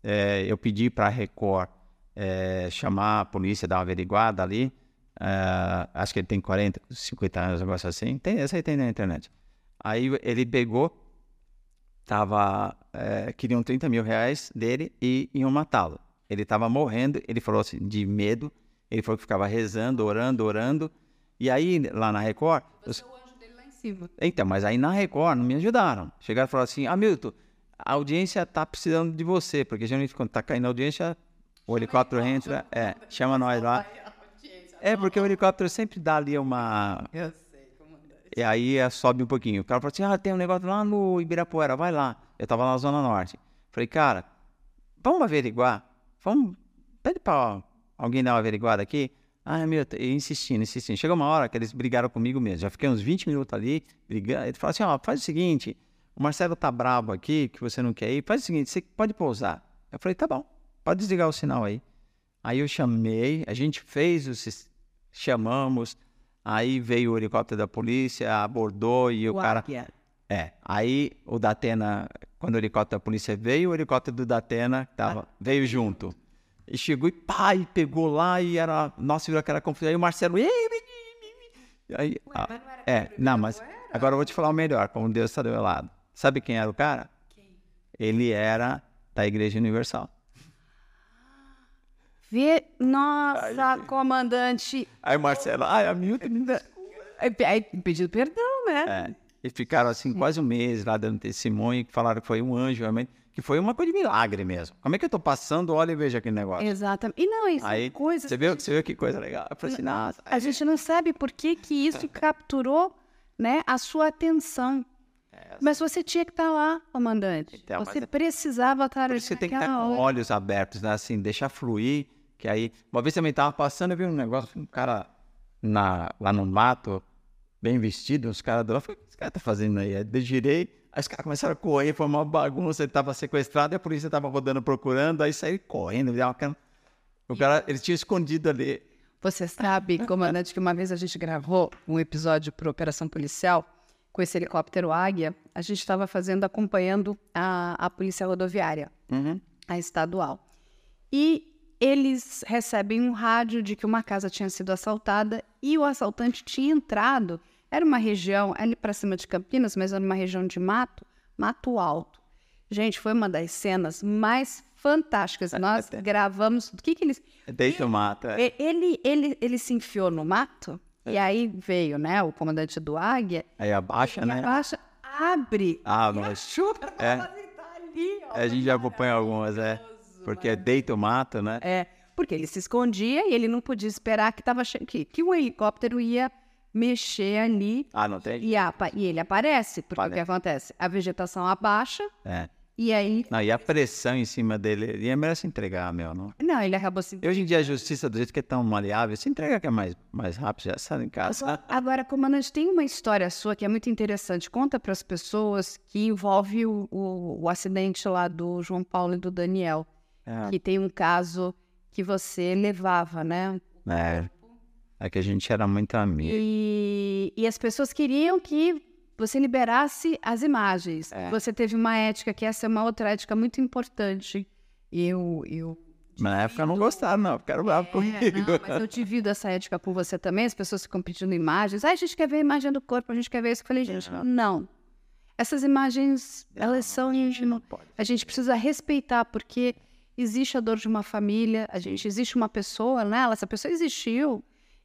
É, eu pedi para a Record é, chamar a polícia, dar uma averiguada ali. É, acho que ele tem 40, 50 anos, um negócio assim. Tem, essa aí tem na internet. Aí ele pegou, tava, é, queriam 30 mil reais dele e iam matá-lo. Ele estava morrendo, ele falou assim, de medo. Ele falou que ficava rezando, orando, orando. E aí, lá na Record. Você é o anjo dele lá em cima. Então, mas aí na Record não me ajudaram. Chegaram e falaram assim: Hamilton, a audiência está precisando de você, porque geralmente quando está caindo a audiência, o helicóptero entra, é, chama nós lá. É, porque o helicóptero sempre dá ali uma. Eu sei, comandante. E aí é, sobe um pouquinho. O cara falou assim: ah, tem um negócio lá no Ibirapuera, vai lá. Eu tava na Zona Norte. Falei, cara, vamos averiguar. Vamos. Pede pra alguém dar uma averiguada aqui. Ah, meu, e insistindo, insistindo. Chegou uma hora que eles brigaram comigo mesmo. Já fiquei uns 20 minutos ali brigando. Ele falou assim: ó, faz o seguinte, o Marcelo tá bravo aqui, que você não quer ir. Faz o seguinte, você pode pousar. Eu falei, tá bom, pode desligar o sinal aí. Aí eu chamei, a gente fez o sis- chamamos, aí veio o helicóptero da polícia, abordou e o cara. Águia. É, aí o Datena, quando o helicóptero da polícia veio, o helicóptero do Datena tava, veio junto. E chegou e pá, e pegou lá e era. Nossa, virou aquela confusão. Aí o Marcelo. "Ei, ei, ei", Aí, ah, mas não era é, não, mas Ibirapuera? agora eu vou te falar o melhor, como Deus está do meu lado. Sabe quem era o cara? Ele era da Igreja Universal. Vê... Nossa, comandante. Aí o Marcelo, ai, Hamilton, me dá. Aí, aí pedido perdão, né? É. E ficaram assim quase um mês lá dando testemunho, que falaram que foi um anjo, realmente, que foi uma coisa de milagre mesmo. Como é que eu tô passando? Olha e veja aquele negócio. Exatamente. E não, isso Aí, é coisa. você viu, você viu que coisa legal? Eu falei assim, nossa. A gente não sabe por que, que isso capturou né, a sua atenção. Mas você tinha que estar lá, comandante. É, Então, você é- precisava estar Por isso você tem que estar naquela com hora. olhos abertos, né? Assim, deixar fluir. Que aí, uma vez também tava passando, eu vi um negócio, um cara na, lá no mato, bem vestido, os caras do lado, falei, o que esse cara tá fazendo aí? Aí girei, aí os caras começaram a correr, foi uma bagunça, ele tava sequestrado e a polícia tava rodando procurando, aí saí correndo, deu uma cara- o cara, ele tinha escondido ali. Você sabe, comandante, que uma vez a gente gravou um episódio para Operação Policial com esse helicóptero Águia. A gente estava fazendo, acompanhando a, a polícia rodoviária, Uhum. a estadual. E eles recebem um rádio de que uma casa tinha sido assaltada e o assaltante tinha entrado. Era uma região, ali para cima de Campinas, mas era uma região de mato, mato alto. Gente, foi uma das cenas mais fantásticas. Nós gravamos. O que, que eles. Deita o mato. é. Ele, ele, ele se enfiou no mato e aí veio, né, o comandante do Águia Aí abaixa, e né? abaixa, abre. Ah, mas Chupa, É. tá ali, ó. a gente já acompanha algumas, é. Porque deita o mato, né? É, porque ele se escondia e ele não podia esperar que, tava che... que, que o helicóptero ia mexer ali Ah, não tem? e, apa- e ele aparece. Porque o que acontece? A vegetação abaixa É. e aí... Não, e a pressão em cima dele, ele é se entregar, meu, não? Não, ele acabou se... E hoje em dia a justiça, do jeito que é tão maleável, se entrega que é mais, mais rápido, já sai em casa. Agora, comandante, tem uma história sua que é muito interessante. Conta para as pessoas que envolve o, o, o acidente lá do João Paulo e do Daniel. É, Que tem um caso que você levava, né? é, é que a gente era muito amigo. E, e as pessoas queriam que você liberasse as imagens. É. Você teve uma ética, que essa é uma outra ética muito importante. Eu, eu Na época não gostaram, não, ficaram bravos É, comigo. não, mas eu divido essa ética com você também. As pessoas ficam pedindo imagens. Ah, a gente quer ver a imagem do corpo, a gente quer ver isso. Eu falei, gente, não. Essas imagens, elas são. A gente precisa respeitar, porque existe a dor de uma família, a gente existe uma pessoa, né? Essa pessoa existiu.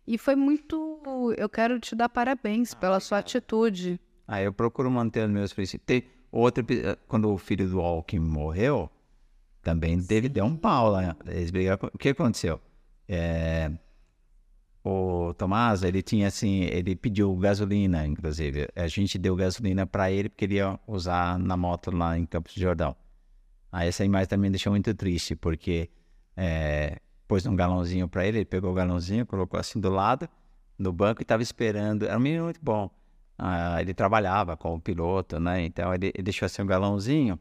E foi muito. Eu quero te dar parabéns pela sua atitude. Aí eu procuro manter os meus princípios. Tem eh, quando o filho do Alckmin morreu, também teve, deu um pau lá. Eles brigaram. O que aconteceu? É, o Tomás, ele tinha assim, ele pediu gasolina, inclusive. A gente deu gasolina para ele porque ele ia usar na moto lá em Campos do Jordão. Aí essa imagem também deixou muito triste, porque é, pôs um galãozinho para ele, ele pegou o galãozinho, colocou assim do lado no banco e estava esperando. Era um menino muito bom. Ah, ele trabalhava como piloto, né? Então ele, ele deixou assim um galãozinho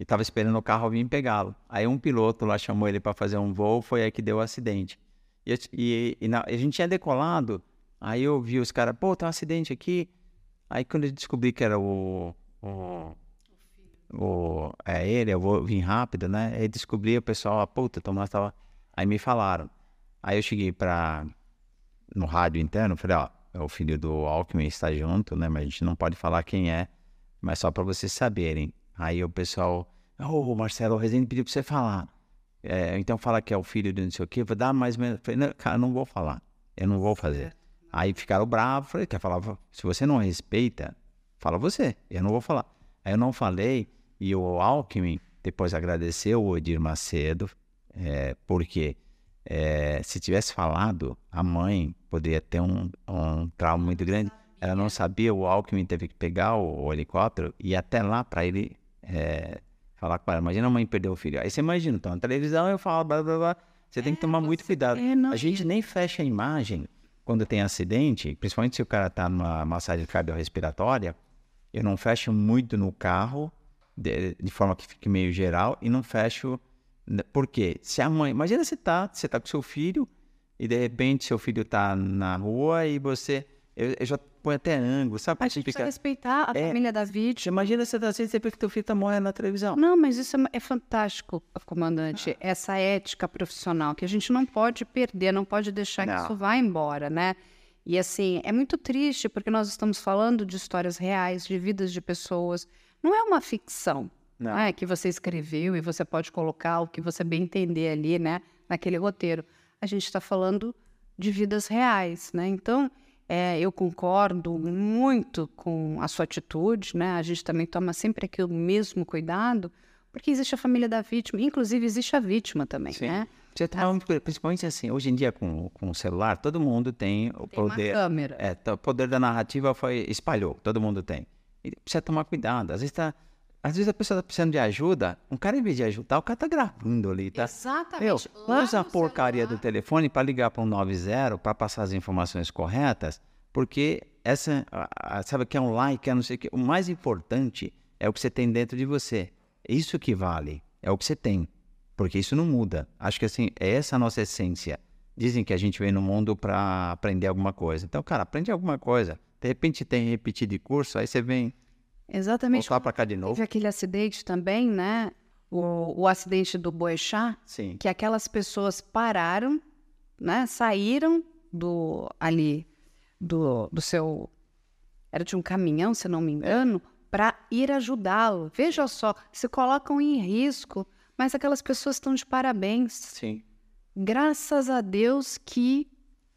e estava esperando o carro vir pegá-lo. Aí um piloto lá chamou ele para fazer um voo, foi aí que deu o acidente. E, e, e na, a gente tinha decolado, aí eu vi os caras, pô, tem um acidente aqui. Aí quando eu descobri que era o. o, o é ele, eu vou vir rápido, né? Aí descobri o pessoal, ah, puta, Tomás tava. Aí me falaram. Aí eu cheguei para no rádio interno, falei, ó, é o filho do Alckmin está junto, né? Mas a gente não pode falar quem é, mas só para vocês saberem. Aí o pessoal, ô oh, Marcelo, o Rezende pediu para você falar. É, então fala que é o filho de não sei o quê, vou dar mais ou menos. Falei, não, cara, não vou falar, eu não vou fazer. Aí ficaram bravos, falei, quer falar? Se você não respeita, fala você, eu não vou falar. Aí eu não falei, e o Alckmin depois agradeceu o Edir Macedo, é, porque é, se tivesse falado, a mãe poderia ter um, um trauma muito grande. Ela não sabia, o Alckmin teve que pegar o, o helicóptero e até lá para ele é, falar com ela. Imagina a mãe perder o filho. Aí você imagina, então na televisão eu falo, blá blá blá. Você tem que tomar muito cuidado. a gente nem fecha a imagem quando tem acidente, principalmente se o cara está numa massagem cardiorrespiratória. Eu não fecho muito no carro, de, de forma que fique meio geral, e não fecho Porque se a mãe. Imagina você tá, você tá com seu filho e de repente seu filho tá na rua e você. Eu, eu já põe até ângulo, sabe? A gente precisa respeitar a é, família da vítima. Imagina você tá assim, você vê que teu filho tá morrendo na televisão. Não, mas isso é, é fantástico, comandante. Ah. Essa ética profissional que a gente não pode perder, não pode deixar não. que isso vá embora, né? E assim, é muito triste porque nós estamos falando de histórias reais, de vidas de pessoas. Não é uma ficção. Não. É, que você escreveu e você pode colocar o que você bem entender ali, né, naquele roteiro. A gente está falando de vidas reais, né? Então, é, eu concordo muito com a sua atitude, né? A gente também toma sempre aqui o mesmo cuidado, porque existe a família da vítima, inclusive existe a vítima também, Sim. né? Você tá, principalmente assim, hoje em dia com, com o celular, todo mundo tem o tem poder. Uma câmera. É, o poder da narrativa foi espalhou, todo mundo tem. E precisa tomar cuidado. Às vezes está às vezes a pessoa tá precisando de ajuda, um cara, em vez de ajudar, o cara tá gravando ali, tá? Exatamente. Meu, usa a porcaria celular. do telefone para ligar para um 90 para passar as informações corretas, porque essa, sabe, que é um like, é não sei o que. O mais importante é o que você tem dentro de você. Isso que vale, é o que você tem, porque isso não muda. Acho que assim, é essa a nossa essência. Dizem que a gente vem no mundo para aprender alguma coisa. Então, cara, aprende alguma coisa. De repente tem repetir de curso, aí você vem Exatamente. Voltar para cá de novo. Teve aquele acidente também, né? O, o acidente do Boechat, Sim. que aquelas pessoas pararam, né? Saíram do ali do, do seu era de um caminhão, se não me engano, para ir ajudá-lo. Veja só, se colocam em risco, mas aquelas pessoas estão de parabéns. Sim. Graças a Deus que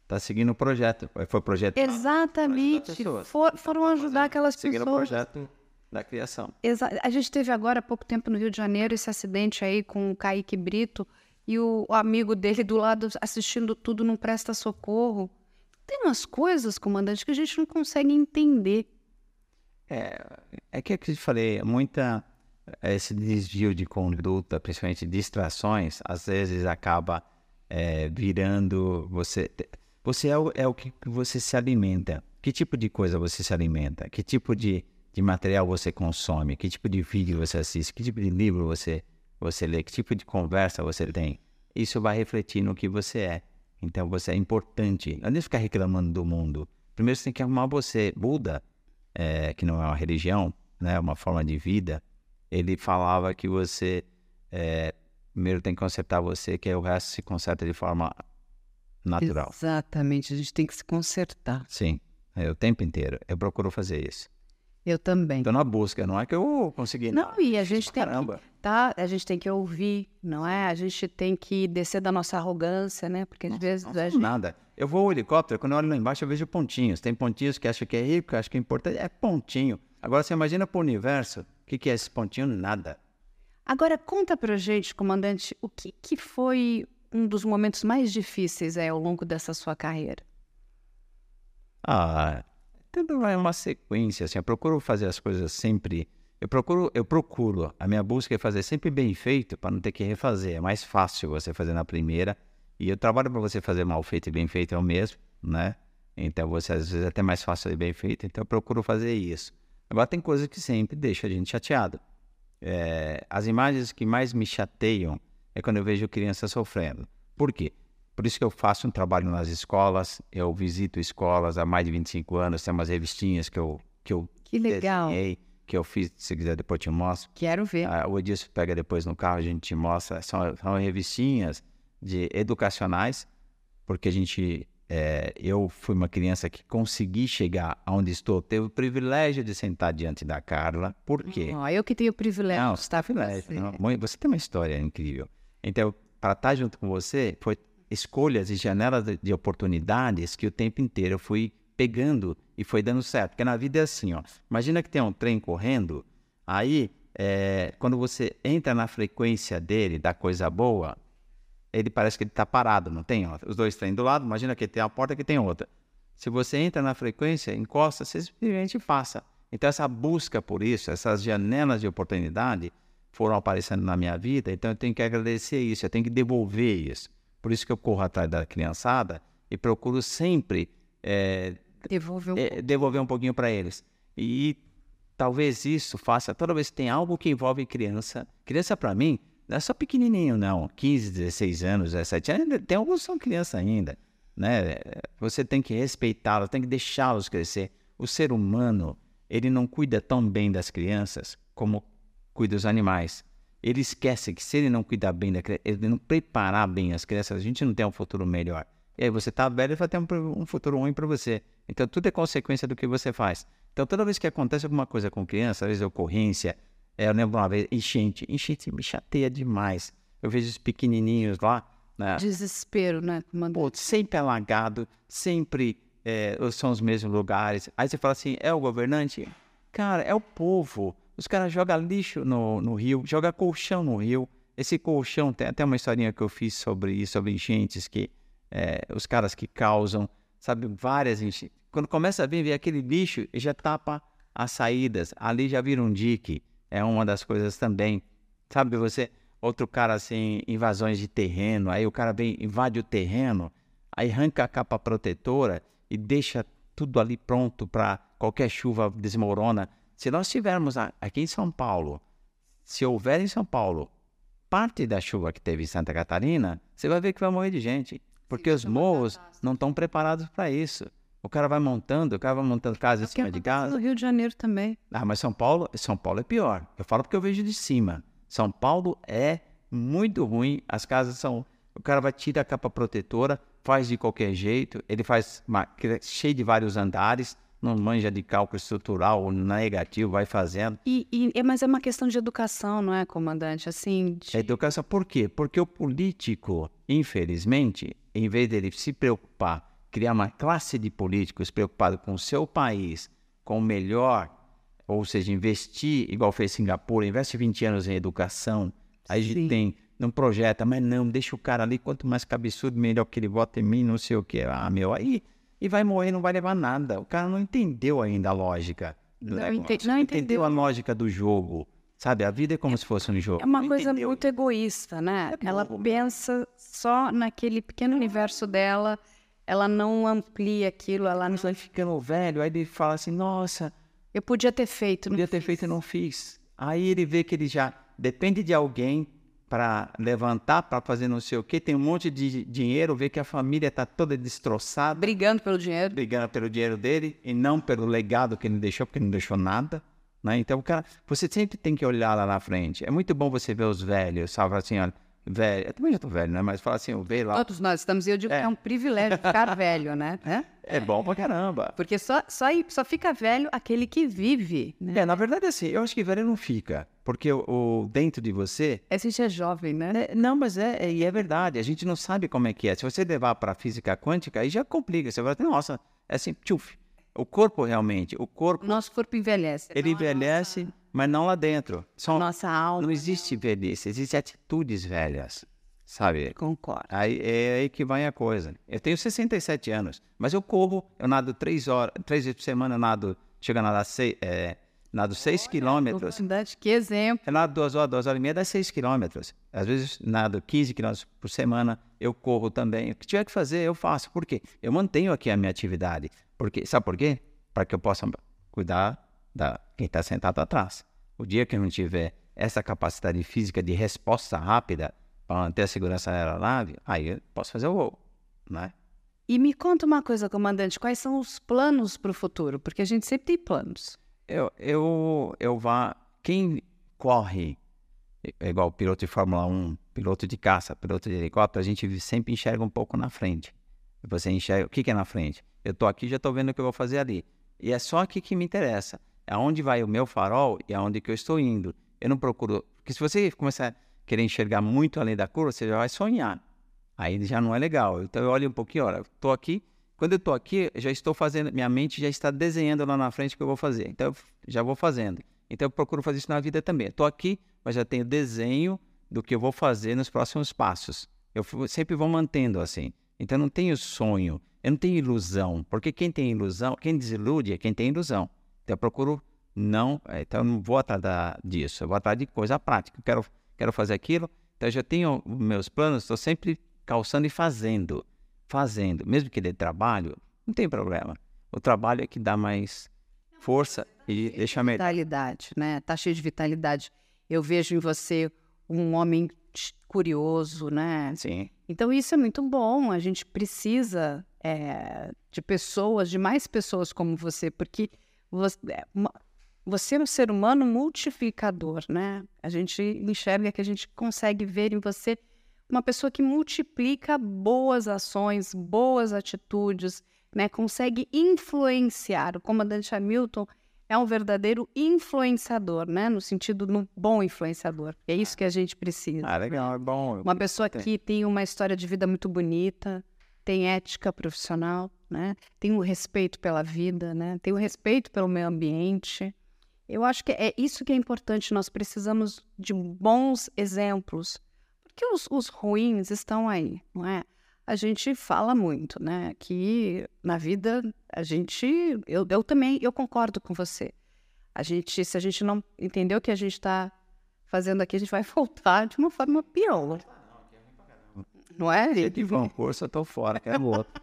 Tá seguindo o projeto. Foi o projeto. Exatamente. For, foram ajudar aquelas seguindo pessoas. Seguindo o projeto da criação. Exa a gente teve agora há pouco tempo no Rio de Janeiro esse acidente aí com o Kaique Brito e o, amigo dele do lado assistindo tudo não presta socorro. Tem umas coisas, comandante, que a gente não consegue entender. É, é que, é eu falei, muita esse desvio de conduta, principalmente distrações, às vezes acaba é, virando você. Você é o, é o que você se alimenta. Que tipo de coisa você se alimenta? Que tipo de de material você consome, que tipo de vídeo você assiste, que tipo de livro você, você lê, que tipo de conversa você tem. Isso vai refletir no que você é. Então você é importante. Não adianta ficar reclamando do mundo. Primeiro você tem que arrumar você. Buda, é, que não é uma religião, né, é uma forma de vida, ele falava que você é, primeiro tem que consertar você, que aí o resto se conserta de forma natural. Exatamente, a gente tem que se consertar. Sim, é, o tempo inteiro. Eu procuro fazer isso. Eu também. Estou na busca, não é que eu consegui. Não, não. e a gente tem Caramba. que, tá, a gente tem que ouvir, não é? A gente tem que descer da nossa arrogância, né? Porque às Nossa, vezes não a gente... nada. Eu vou ao helicóptero, quando eu olho lá embaixo eu vejo pontinhos. Tem pontinhos que acham que é rico, que acham que é importante, é pontinho. Agora você imagina para o universo, o que, que é esse pontinho? Nada. Agora conta pra gente, comandante, o que, que foi um dos momentos mais difíceis é, ao longo dessa sua carreira? Ah, tudo vai uma sequência, assim, eu procuro fazer as coisas sempre Eu procuro, eu procuro. A minha busca é fazer sempre bem feito para não ter que refazer. É mais fácil você fazer na primeira. E o trabalho para você fazer mal feito e bem feito é o mesmo, né? Então você às vezes é até mais fácil e bem feito. Então eu procuro fazer isso. Agora tem coisas que sempre deixam a gente chateado. É, as imagens que mais me chateiam é quando eu vejo criança sofrendo. Por quê? Por isso que eu faço um trabalho nas escolas, eu visito escolas há mais de 25 anos, tem umas revistinhas que eu que eu que legal. desenhei, que eu fiz, se quiser depois te mostro. Quero ver. Ah, o Edilson pega depois no carro, a gente te mostra. São, são revistinhas de educacionais, porque a gente é, eu fui uma criança que consegui chegar aonde estou, teve o privilégio de sentar diante da Carla. Por quê? Eu que tenho o privilégio não, com privilégio, você. não. Mãe, você tem uma história incrível. Então, para estar junto com você, foi escolhas e janelas de, de oportunidades que o tempo inteiro eu fui pegando e foi dando certo. Porque na vida é assim, ó. Imagina que tem um trem correndo, aí é, quando você entra na frequência dele, da coisa boa, ele parece que ele está parado, não tem? Ó, os dois trem do lado, imagina que tem uma porta que tem outra. Se você entra na frequência, encosta, você simplesmente passa. Então essa busca por isso, essas janelas de oportunidade foram aparecendo na minha vida, então eu tenho que agradecer isso, eu tenho que devolver isso. Por isso que eu corro atrás da criançada e procuro sempre é, Devolver um é, devolver um pouquinho para eles. E talvez isso faça, toda vez que tem algo que envolve criança, criança para mim não é só pequenininho não, 15, 16 anos, 17 anos, tem alguns que são criança ainda, né? Você tem que respeitá-los, tem que deixá-los crescer. O ser humano, ele não cuida tão bem das crianças como cuida dos animais. Ele esquece que se ele não cuidar bem da criança, ele não preparar bem as crianças, a gente não tem um futuro melhor. E aí você tá velho e vai ter um, um futuro ruim para você. Então tudo é consequência do que você faz. Então toda vez que acontece alguma coisa com criança, às vezes ocorrência, é, eu lembro uma vez, enchente, enchente me chateia demais. Eu vejo os pequenininhos lá, né? Desespero, né? Comandante? Pô, sempre alagado, sempre é, são os mesmos lugares. Aí você fala assim, é o governante? Cara, é o povo. Os caras jogam lixo no, no rio, jogam colchão no rio. Esse colchão, tem até uma historinha que eu fiz sobre isso, sobre enchentes, que é, os caras que causam, sabe, várias enchentes. Quando começa a vir, ver aquele lixo, já tapa as saídas. Ali já vira um dique. É uma das coisas também. Sabe, você, outro cara assim, invasões de terreno, aí o cara vem, invade o terreno, aí arranca a capa protetora e deixa tudo ali pronto para qualquer chuva desmorona. Se nós tivermos aqui em São Paulo, se houver em São Paulo parte da chuva que teve em Santa Catarina, você vai ver que vai morrer de gente. Porque os morros não estão preparados para isso. O cara vai montando, o cara vai montando casa em O que cima de acontece casa. no Rio de Janeiro também. Ah, mas São Paulo, São Paulo é pior. Eu falo porque eu vejo de cima. São Paulo é muito ruim. As casas são. O cara vai tirar a capa protetora, faz de qualquer jeito. Ele faz uma, cheio de vários andares, não manja de cálculo estrutural negativo, vai fazendo. E, e- é- mas é uma questão de educação, não é, comandante? Assim, de- É educação. Por quê? Porque o político, infelizmente, em vez dele se preocupar, criar uma classe de políticos preocupado com o seu país, com o melhor, ou seja, investir, igual fez Singapura, investe 20 anos em educação, aí a gente tem, não projeta, mas não, deixa o cara ali, quanto mais cabeçudo, melhor que ele vota em mim, não sei o que. Ah, meu, aí e vai morrer, não vai levar nada. O cara não entendeu ainda a lógica. Não ente- não entendeu. a lógica do jogo. Sabe, a vida é como se fosse um jogo. é uma Não coisa entendeu. muito egoísta, né? É ela pensa só naquele pequeno universo dela, ela não amplia aquilo, ela não... Vai ficando velho, aí ele fala assim, nossa, Eu podia ter feito, podia ter fiz. feito e não fiz. Aí ele vê que ele já depende de alguém para levantar, para fazer não sei o quê, tem um monte de dinheiro, vê que a família está toda destroçada, Brigando pelo dinheiro. brigando pelo dinheiro dele e não pelo legado que ele deixou, porque ele não deixou nada. Né? Então, cara, você sempre tem que olhar lá na frente. É muito bom você ver os velhos, sabe? Assim, olha, velho, eu também já tô velho, né? Mas fala assim, eu vejo lá. Todos nós estamos, e eu digo que é um privilégio ficar velho, né? É? É bom pra caramba. Porque só, só, só fica velho aquele que vive, né? É, na verdade, assim, eu acho que velho não fica. Porque o, o- dentro de você. A gente é jovem, né? é- não, mas é, é, e é verdade. A gente não sabe como é que é. Se você levar para física quântica, aí já complica. Você vai falar, nossa, é assim, tchuf. O corpo realmente, o corpo, nosso corpo envelhece. ele envelhece, mas não lá dentro. Só, Nossa alma. não existe velhice, existem atitudes velhas, sabe? Concordo. Aí é aí que vai a coisa. Eu tenho 67 anos, mas eu corro, eu nado três horas, três vezes por semana eu nado, chego a nadar seis, é, Nado 6 quilômetros. Que exemplo. Eu nado duas horas, duas horas e meia, dá 6 quilômetros. Às vezes nado 15 quilômetros por semana, eu corro também. O que tiver que fazer, eu faço. Por quê? Eu mantenho aqui a minha atividade. Porque, sabe por quê? Para que eu possa cuidar da quem está sentado atrás. O dia que eu não tiver essa capacidade física de resposta rápida para manter a segurança aeronave, aí eu posso fazer o voo, né? E me conta uma coisa, comandante, quais são os planos para o futuro? Porque a gente sempre tem planos. Eu, eu, eu vá. Quem corre, é igual piloto de Fórmula 1, piloto de caça, piloto de helicóptero, a gente sempre enxerga um pouco na frente. Você enxerga. O que, que é na frente? Eu estou aqui já estou vendo o que eu vou fazer ali. E é só aqui que me interessa. É aonde vai o meu farol e aonde que eu estou indo. Eu não procuro. Porque se você começar a querer enxergar muito além da curva, você já vai sonhar. Aí já não é legal. Então eu olho um pouquinho, olha, estou aqui. Quando eu estou aqui, já estou fazendo, minha mente já está desenhando lá na frente o que eu vou fazer. Então eu já vou fazendo. Então eu procuro fazer isso na vida também. Estou aqui, mas já tenho desenho do que eu vou fazer nos próximos passos. Eu sempre vou mantendo assim. Então eu não tenho sonho, eu não tenho ilusão, porque quem tem ilusão, quem desilude é quem tem ilusão. Então eu procuro não, é, então eu não vou atrás da, disso, eu vou atrás de coisa prática. Eu quero, quero fazer aquilo, então eu já tenho meus planos, estou sempre calçando e fazendo. Fazendo. Mesmo que dê trabalho, não tem problema. O trabalho é que dá mais força e deixa melhor. Vitalidade, né? Tá cheio de vitalidade. Eu vejo em você um homem curioso, né? Sim. Então isso é muito bom. A gente precisa é, de pessoas, de mais pessoas como você, porque você, é, você é um ser humano multiplicador, né? A gente enxerga que a gente consegue ver em você uma pessoa que multiplica boas ações, boas atitudes, né? consegue influenciar. O comandante Hamilton é um verdadeiro influenciador, né? No sentido no bom influenciador. É isso que a gente precisa. Ah, legal, é bom. Uma pessoa que tem uma história de vida muito bonita, tem ética profissional, né? Tem o respeito pela vida, né? Tem o respeito pelo meio ambiente. Eu acho que é isso que é importante. Nós precisamos de bons exemplos que os, os ruins estão aí, não é? A gente fala muito, né? Que na vida a gente, eu, eu também, eu concordo com você. A gente, se a gente não entender o que a gente está fazendo aqui, a gente vai voltar de uma forma pior. Não é? Se tiver um curso, eu tô fora, quero outro.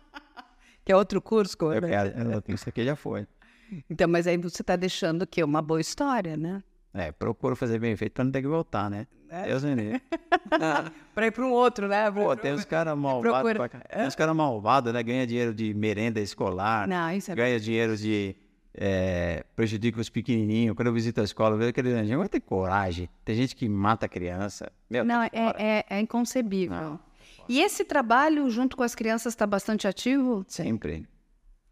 Quer outro curso? Eu, isso aqui já foi. Então, mas aí você está deixando o quê? Uma boa história, né? É, procuro fazer bem feito para não ter que voltar, né? É. Deus me livre. para ir para um outro, né? Pô, tem uns caras malvados. Tem uns caras malvados, né? Ganha dinheiro de merenda escolar. Não, isso é Ganha dinheiro de. É, prejudica os pequenininhos. Quando eu visito a escola, eu vejo aquele anjinho, vai ter coragem. Tem gente que mata a criança. Meu, não, é, é, é, inconcebível. Não. E esse trabalho junto com as crianças está bastante ativo? Sempre.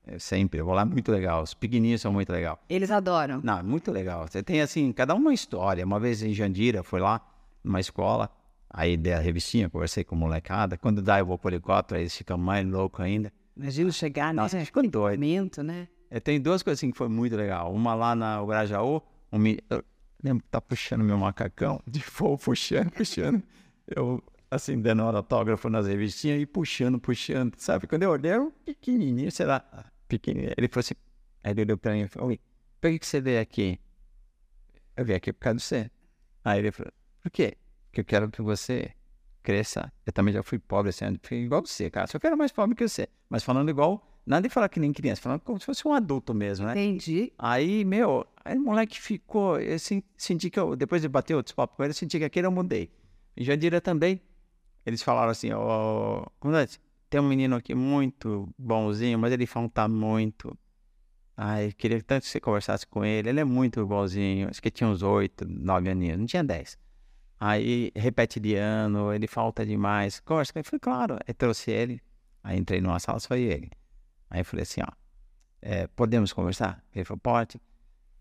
Eu sempre, eu vou lá, muito legal. Os pequenininhos são muito legal. Eles adoram. Não, muito legal. Você tem assim, cada uma história. Uma vez em Jandira, foi lá numa escola, aí dei a revistinha, conversei com a molecada. Quando dá, eu vou pro helicóptero, aí eles ficam mais loucos ainda. Imagina chegar Nossa, né? ficou doido. Momento, né? Eu tenho duas coisas assim que foi muito legal. Uma lá na Grajaú, um, eu lembro que tá puxando meu macacão, de fogo, puxando, puxando. Eu assim, dando autógrafo nas revistinhas e puxando, puxando, sabe? Quando eu olhei, eu pequenininho, sei lá, pequenininho. Ele falou assim, aí ele olhou pra mim e falou, oi, por que, que você veio aqui? Eu vim aqui por causa do você. Aí ele falou, por quê? Porque eu quero que você cresça. Eu também já fui pobre assim, fui igual você, cara. Só quero mais pobre que você. Mas falando igual, nada de falar que nem criança, falando como se fosse um adulto mesmo, né? Entendi. Aí, meu, aí o moleque ficou, eu senti que eu, depois de bater outros papos com ele, eu senti que aquele eu mudei. Em Jandira também, eles falaram assim, ó, oh, tem um menino aqui muito bonzinho, mas ele falta muito. Ai, queria tanto que você conversasse com ele. Ele é muito bonzinho. Acho que tinha uns oito, nove aninhos. Não tinha dez. Aí repete de ano, ele falta demais. Conversa com ele. Falei, claro. Aí trouxe ele. Aí entrei numa sala, só ele. Aí falei assim, ó. É, podemos conversar? Ele falou, pode.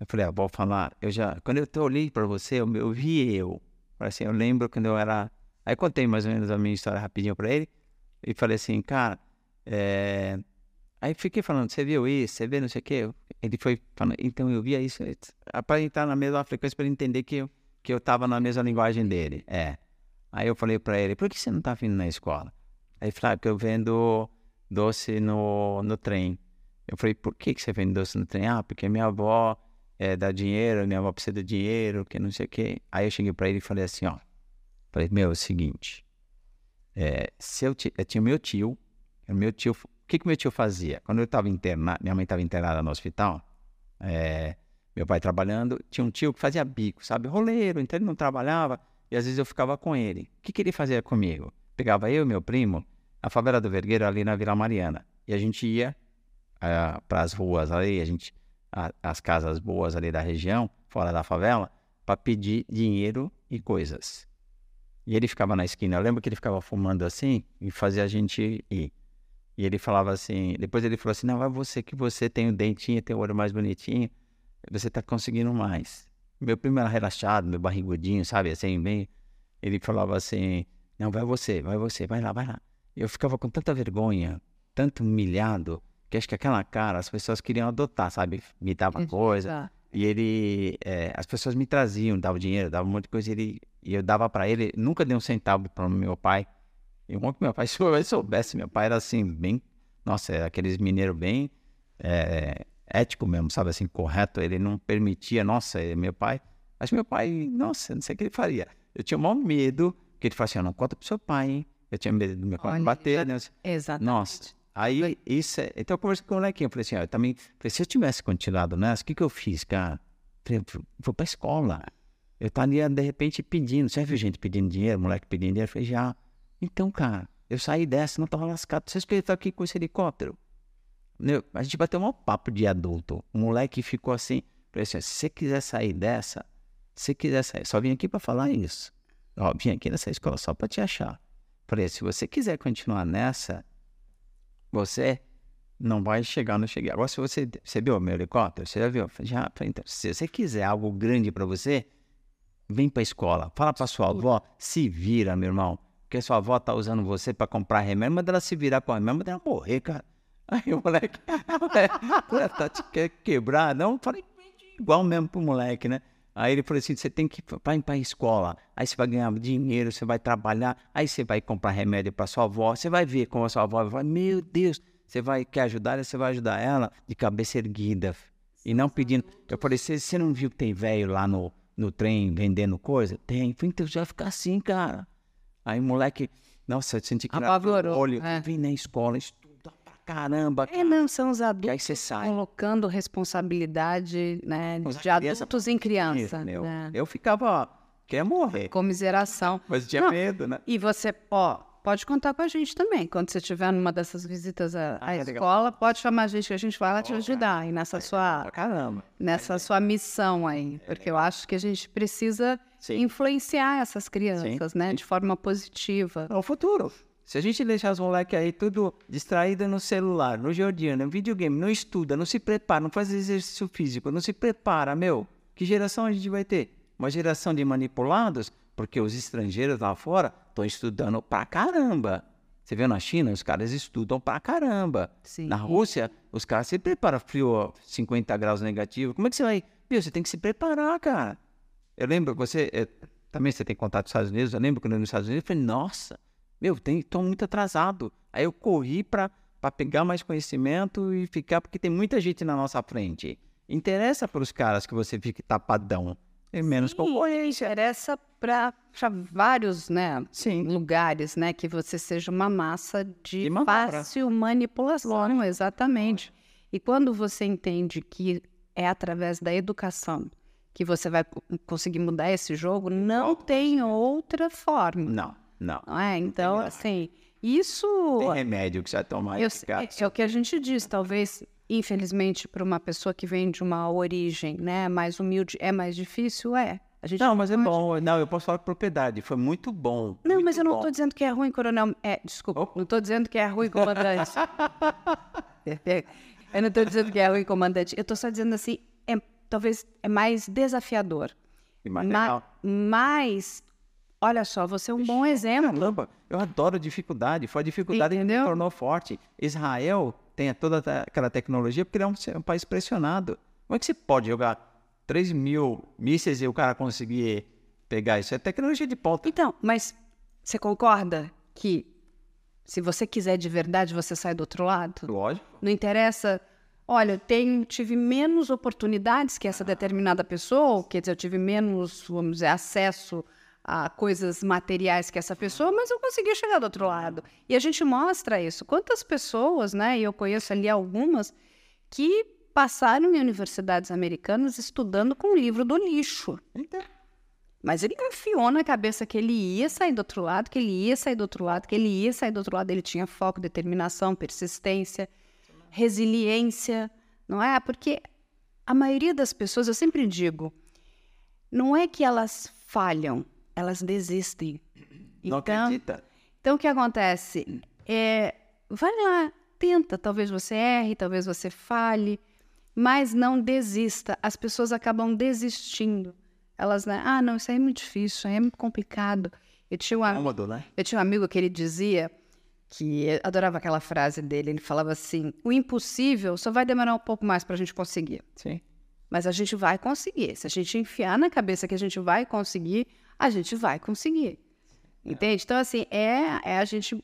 Eu falei, ó, vou falar. Eu já, quando eu olhei para você, eu, eu vi eu. Assim, eu lembro quando eu era. Aí contei mais ou menos a minha história rapidinho para ele. E falei assim, cara, é... aí fiquei falando, você viu isso, você viu não sei o quê? Ele foi falando, então eu via isso, para entrar na mesma frequência, para ele entender que eu, que eu tava na mesma linguagem dele. É. Aí eu falei para ele, por que você não tá vindo na escola? Aí ele falou, ah, porque eu vendo doce no, no trem. Eu falei, por que, que você vende doce no trem? Ah, porque minha avó é, dar dinheiro, minha avó precisa de dinheiro, que não sei o quê. Aí eu cheguei pra ele e falei assim, ó. Falei, meu, é o seguinte. É, se eu, eu tinha meu tio, meu tio, o que que meu tio fazia? Quando eu estava internado, minha mãe estava internada no hospital, é, meu pai trabalhando, tinha um tio que fazia bico, sabe? Roleiro, então ele não trabalhava e às vezes eu ficava com ele. O que, que ele fazia comigo? Pegava eu e meu primo, a favela do Vergueiro ali na Vila Mariana, e a gente ia para as ruas ali, a gente, a- as casas boas ali da região, fora da favela, para pedir dinheiro e coisas. E ele ficava na esquina. Eu lembro que ele ficava fumando assim e fazia a gente ir. E ele falava assim, depois ele falou assim, não, vai você que você tem o dentinho, tem o olho mais bonitinho, você tá conseguindo mais. Meu primo era relaxado, meu barrigudinho, sabe, assim, bem... Ele falava assim, não, vai você, vai você, vai lá, vai lá. Eu ficava com tanta vergonha, tanto humilhado, que acho que aquela cara as pessoas queriam adotar, sabe? Me dava coisa. Tá. E ele, é, as pessoas me traziam, davam dinheiro, davam um monte de coisa, e, ele, e eu dava pra ele, nunca dei um centavo para meu pai. E um que meu pai, se eu soubesse, meu pai era assim, bem, nossa, era aqueles mineiros bem é, ético mesmo, sabe, assim, correto, ele não permitia, nossa, meu pai, acho que meu pai, nossa, não sei o que ele faria. Eu tinha o maior medo, que ele falava assim, "Ó, não conta pro seu pai, hein? Eu tinha medo do meu pai Olha, bater, né? Exatamente. Nossa, aí isso é. Então eu conversei com o molequinho, eu falei assim, ó, eu também. Falei, se eu tivesse continuado nessa, o que, que eu fiz, cara? Falei, "Eu vou pra escola. Eu estaria, de repente, pedindo. Você viu gente pedindo dinheiro, moleque pedindo dinheiro? Eu falei, já. Então, cara, eu saí dessa, não tava lascado. Vocês tá aqui com esse helicóptero? Meu, a gente bateu um papo de adulto. O moleque ficou assim. Falei assim, se você quiser sair dessa, se você quiser sair, só vim aqui pra falar isso. Ó, vim aqui nessa escola só pra te achar. Falei, se você quiser continuar nessa, você não vai chegar no cheguei. Agora, se você, você viu meu helicóptero? Você já viu? Já. Então, se você quiser algo grande pra você, vem pra escola. Fala pra sua avó, se vira, meu irmão. Porque sua avó tá usando você pra comprar remédio, manda ela se virar com remédio, manda ela morrer, cara. Aí o moleque, é, tá te quer quebrar? Não, falei, igual mesmo pro moleque, né? Aí ele falou assim: você tem que ir pra, pra escola, aí você vai ganhar dinheiro, você vai trabalhar, aí você vai comprar remédio pra sua avó, você vai ver como a sua avó vai falar: meu Deus, você vai quer ajudar, você vai ajudar ela de cabeça erguida e não pedindo. Eu falei: você não viu que tem velho lá no, no trem vendendo coisa? Tem. Falei, então vai ficar assim, cara. Aí o moleque, nossa, eu senti que Apavorou, olho, é. vem na escola, estuda pra caramba. É, não, são os E aí adultos você sai. colocando responsabilidade né, Mas de criança adultos em criança. Meu. né? Eu ficava, quer morrer. Comiseração. Mas tinha Não, medo, né? E você, ó, pode contar com a gente também. Quando você estiver numa dessas visitas à, à Ah, legal. escola, pode chamar a gente que a gente vai lá te ajudar aí nessa sua, Pra caramba. nessa sua missão aí. Porque eu acho que a gente precisa Sim. influenciar essas crianças, né? De forma positiva. É o futuro. Se a gente deixar os moleques aí tudo distraído no celular, no joguinho, no videogame, não estuda, não se prepara, não faz exercício físico, não se prepara, meu, que geração a gente vai ter? Uma geração de manipulados, porque os estrangeiros lá fora estão estudando pra caramba. Você vê na China, os caras estudam pra caramba. Sim. Na Rússia, os caras se preparam, frio, ó, 50 graus negativo. Como é que você vai? Meu, você tem que se preparar, cara. Eu lembro, você eh, também você tem contato com os Estados Unidos. Eu lembro quando eu nos Estados Unidos, eu falei, nossa, meu, tem, tô muito atrasado. Aí eu corri para pegar mais conhecimento e ficar, porque tem muita gente na nossa frente. Interessa para os caras que você fique tapadão. Tem menos concorrência. Interessa para vários né, Sim. lugares, né? Que você seja uma massa de De fácil manipulação, exatamente. E quando você entende que é através da educação que você vai co- conseguir mudar esse jogo, não tem outra forma. Não, não. Não é? Então, assim, isso Tem remédio que você vai tomar. eu e é, é o que a gente diz, talvez, infelizmente, para uma pessoa que vem de uma origem né, mais humilde, é mais difícil? É. A gente Não, mas é pode- bom. Não, eu posso falar propriedade. Foi muito bom. Não, muito mas eu não estou dizendo que é ruim, coronel. É, desculpa, não estou dizendo que é ruim, comandante. eu não estou dizendo que é ruim, comandante. Eu estou só dizendo assim, é, talvez é mais desafiador. Ma- mas, olha só, você é um bom exemplo. Caramba, eu adoro dificuldade. Foi a dificuldade que Entendeu? me tornou forte. Israel tem toda aquela tecnologia porque ele é um, um país pressionado. Como é que você pode jogar 3 mil mísseis e o cara conseguir pegar isso? É tecnologia de ponta. Então, mas você concorda que se você quiser de verdade, você sai do outro lado? Lógico. Não interessa olha, eu tenho, tive menos oportunidades que essa determinada pessoa, quer dizer, eu tive menos, vamos dizer, acesso a coisas materiais que essa pessoa, mas eu consegui chegar do outro lado. E a gente mostra isso. Quantas pessoas, né, e eu conheço ali algumas, que passaram em universidades americanas estudando com o livro do lixo. Mas ele confiou na cabeça que ele ia sair do outro lado, que ele ia sair do outro lado, que ele ia sair do outro lado. Ele tinha foco, determinação, persistência, resiliência, não é? Porque a maioria das pessoas, eu sempre digo, não é que elas falham, elas desistem. Não então, acredita. Então, o que acontece? É, vai lá, tenta. Talvez você erre, talvez você falhe, mas não desista. As pessoas acabam desistindo. Elas, né? Ah, não, isso aí é muito difícil, isso aí é muito complicado. Eu tinha, um, Cômodo, né? eu tinha um amigo que ele dizia que adorava aquela frase dele. Ele falava assim: o impossível só vai demorar um pouco mais para a gente conseguir. Sim. Mas a gente vai conseguir. Se a gente enfiar na cabeça que a gente vai conseguir, a gente vai conseguir. Entende? Então, assim, é, é a gente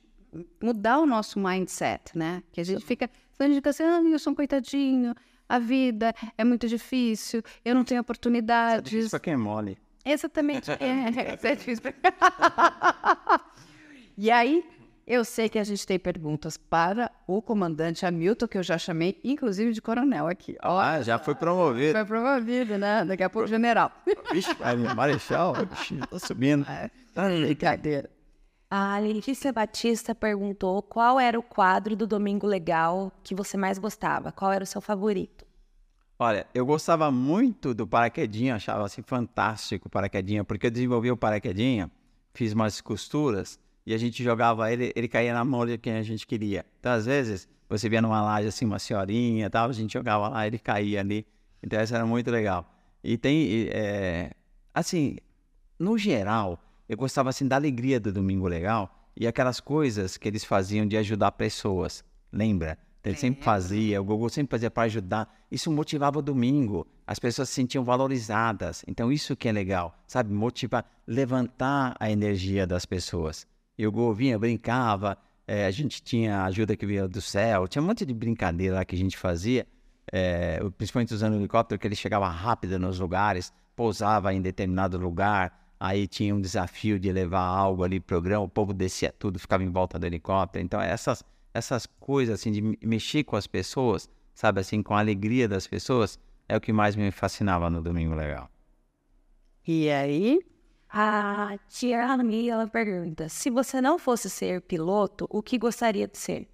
mudar o nosso mindset, né? Que a gente fica, a gente fica assim, ah, eu sou um coitadinho, a vida é muito difícil, eu não tenho oportunidades. Isso é difícil pra quem é mole. Exatamente. é, é difícil pra... e aí, eu sei que a gente tem perguntas para o comandante Hamilton, que eu já chamei, inclusive, de coronel aqui. Ó, ah, já foi promovido. Foi promovido, né? Daqui a pouco, general. Vixe, marechal, tô subindo. É, brincadeira. A Letícia Batista perguntou qual era o quadro do Domingo Legal que você mais gostava, qual era o seu favorito? Olha, eu gostava muito do paraquedinha, achava assim fantástico o paraquedinha, porque eu desenvolvi o paraquedinha, fiz umas costuras e a gente jogava ele, ele caía na mão de quem a gente queria. Então, às vezes, você via numa laje assim, uma senhorinha e tal, a gente jogava lá, ele caía ali. Então, isso era muito legal. E tem, é, assim, no geral, eu gostava assim da alegria do Domingo Legal e aquelas coisas que eles faziam de ajudar pessoas. Lembra? Ele sempre fazia, o Google sempre fazia para ajudar. Isso motivava o domingo. As pessoas se sentiam valorizadas. Então, isso que é legal, sabe? Motivar, levantar a energia das pessoas. E o Google vinha, brincava, é, a gente tinha ajuda que vinha do céu, tinha um monte de brincadeira lá que a gente fazia, é, principalmente usando o helicóptero, que ele chegava rápido nos lugares, pousava em determinado lugar, aí tinha um desafio de levar algo ali pro programa, o povo descia tudo, ficava em volta do helicóptero. Então, essas, essas coisas, assim, de mexer com as pessoas, sabe, assim, com a alegria das pessoas, é o que mais me fascinava no Domingo Legal. E aí? A tia Ami, ela pergunta, se você não fosse ser piloto, o que gostaria de ser?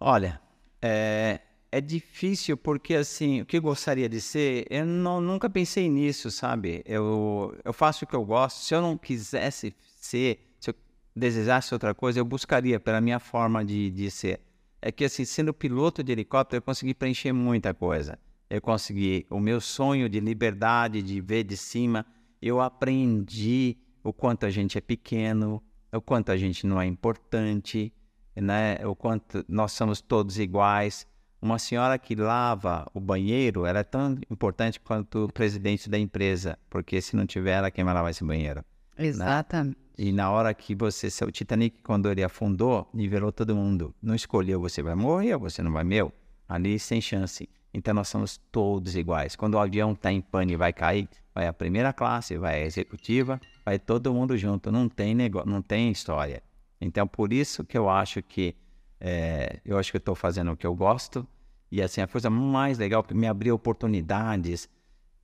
Olha, é, é difícil porque, assim, o que gostaria de ser, eu não, nunca pensei nisso, sabe? Eu, eu faço o que eu gosto. Se eu não quisesse ser, se eu desejasse outra coisa, eu buscaria pela minha forma de, de ser. É que, assim, sendo piloto de helicóptero, eu consegui preencher muita coisa. Eu consegui o meu sonho de liberdade, de ver de cima. Eu aprendi o quanto a gente é pequeno, o quanto a gente não é importante, né? O quanto nós somos todos iguais uma senhora que lava o banheiro ela é tão importante quanto o presidente da empresa, porque se não tiver ela, quem vai lavar esse banheiro? Né? Exatamente. Né? E na hora que você, o Titanic, quando ele afundou, nivelou todo mundo. Não escolheu você vai morrer ou você não vai, meu. Ali sem chance. Então nós somos todos iguais. Quando o avião está em pane e vai cair, vai a primeira classe, vai a executiva, vai todo mundo junto. Não tem negócio, não tem história. Então por isso que eu acho que é, eu acho que estou fazendo o que eu gosto. E assim, a coisa mais legal que me abriu oportunidades,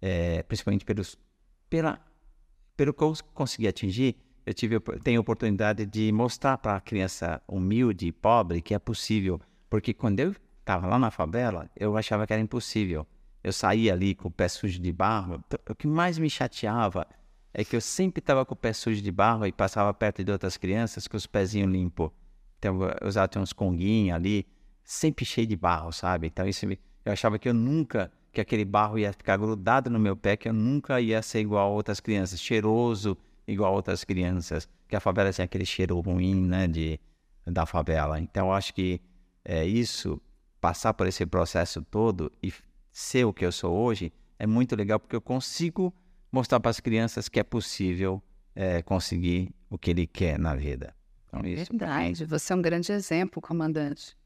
é, principalmente pelos, pela, pelo que eu consegui atingir, eu tive, tenho oportunidade de mostrar para a criança humilde e pobre que é possível. Porque quando eu estava lá na favela, eu achava que era impossível. Eu saía ali com o pé sujo de barro. O que mais me chateava é que eu sempre estava com o pé sujo de barro e passava perto de outras crianças com os pezinhos limpos. Então, eu usava uns conguinhos ali, sempre cheio de barro, sabe? Então, isso me... eu achava que eu nunca, que aquele barro ia ficar grudado no meu pé, que eu nunca ia ser igual a outras crianças, cheiroso igual a outras crianças, que a favela tem aquele cheiro ruim, né, de, da favela. Então, eu acho que é isso, passar por esse processo todo e ser o que eu sou hoje, é muito legal, porque eu consigo mostrar para as crianças que é possível é, conseguir o que ele quer na vida. Então, isso verdade, você é um grande exemplo, comandante.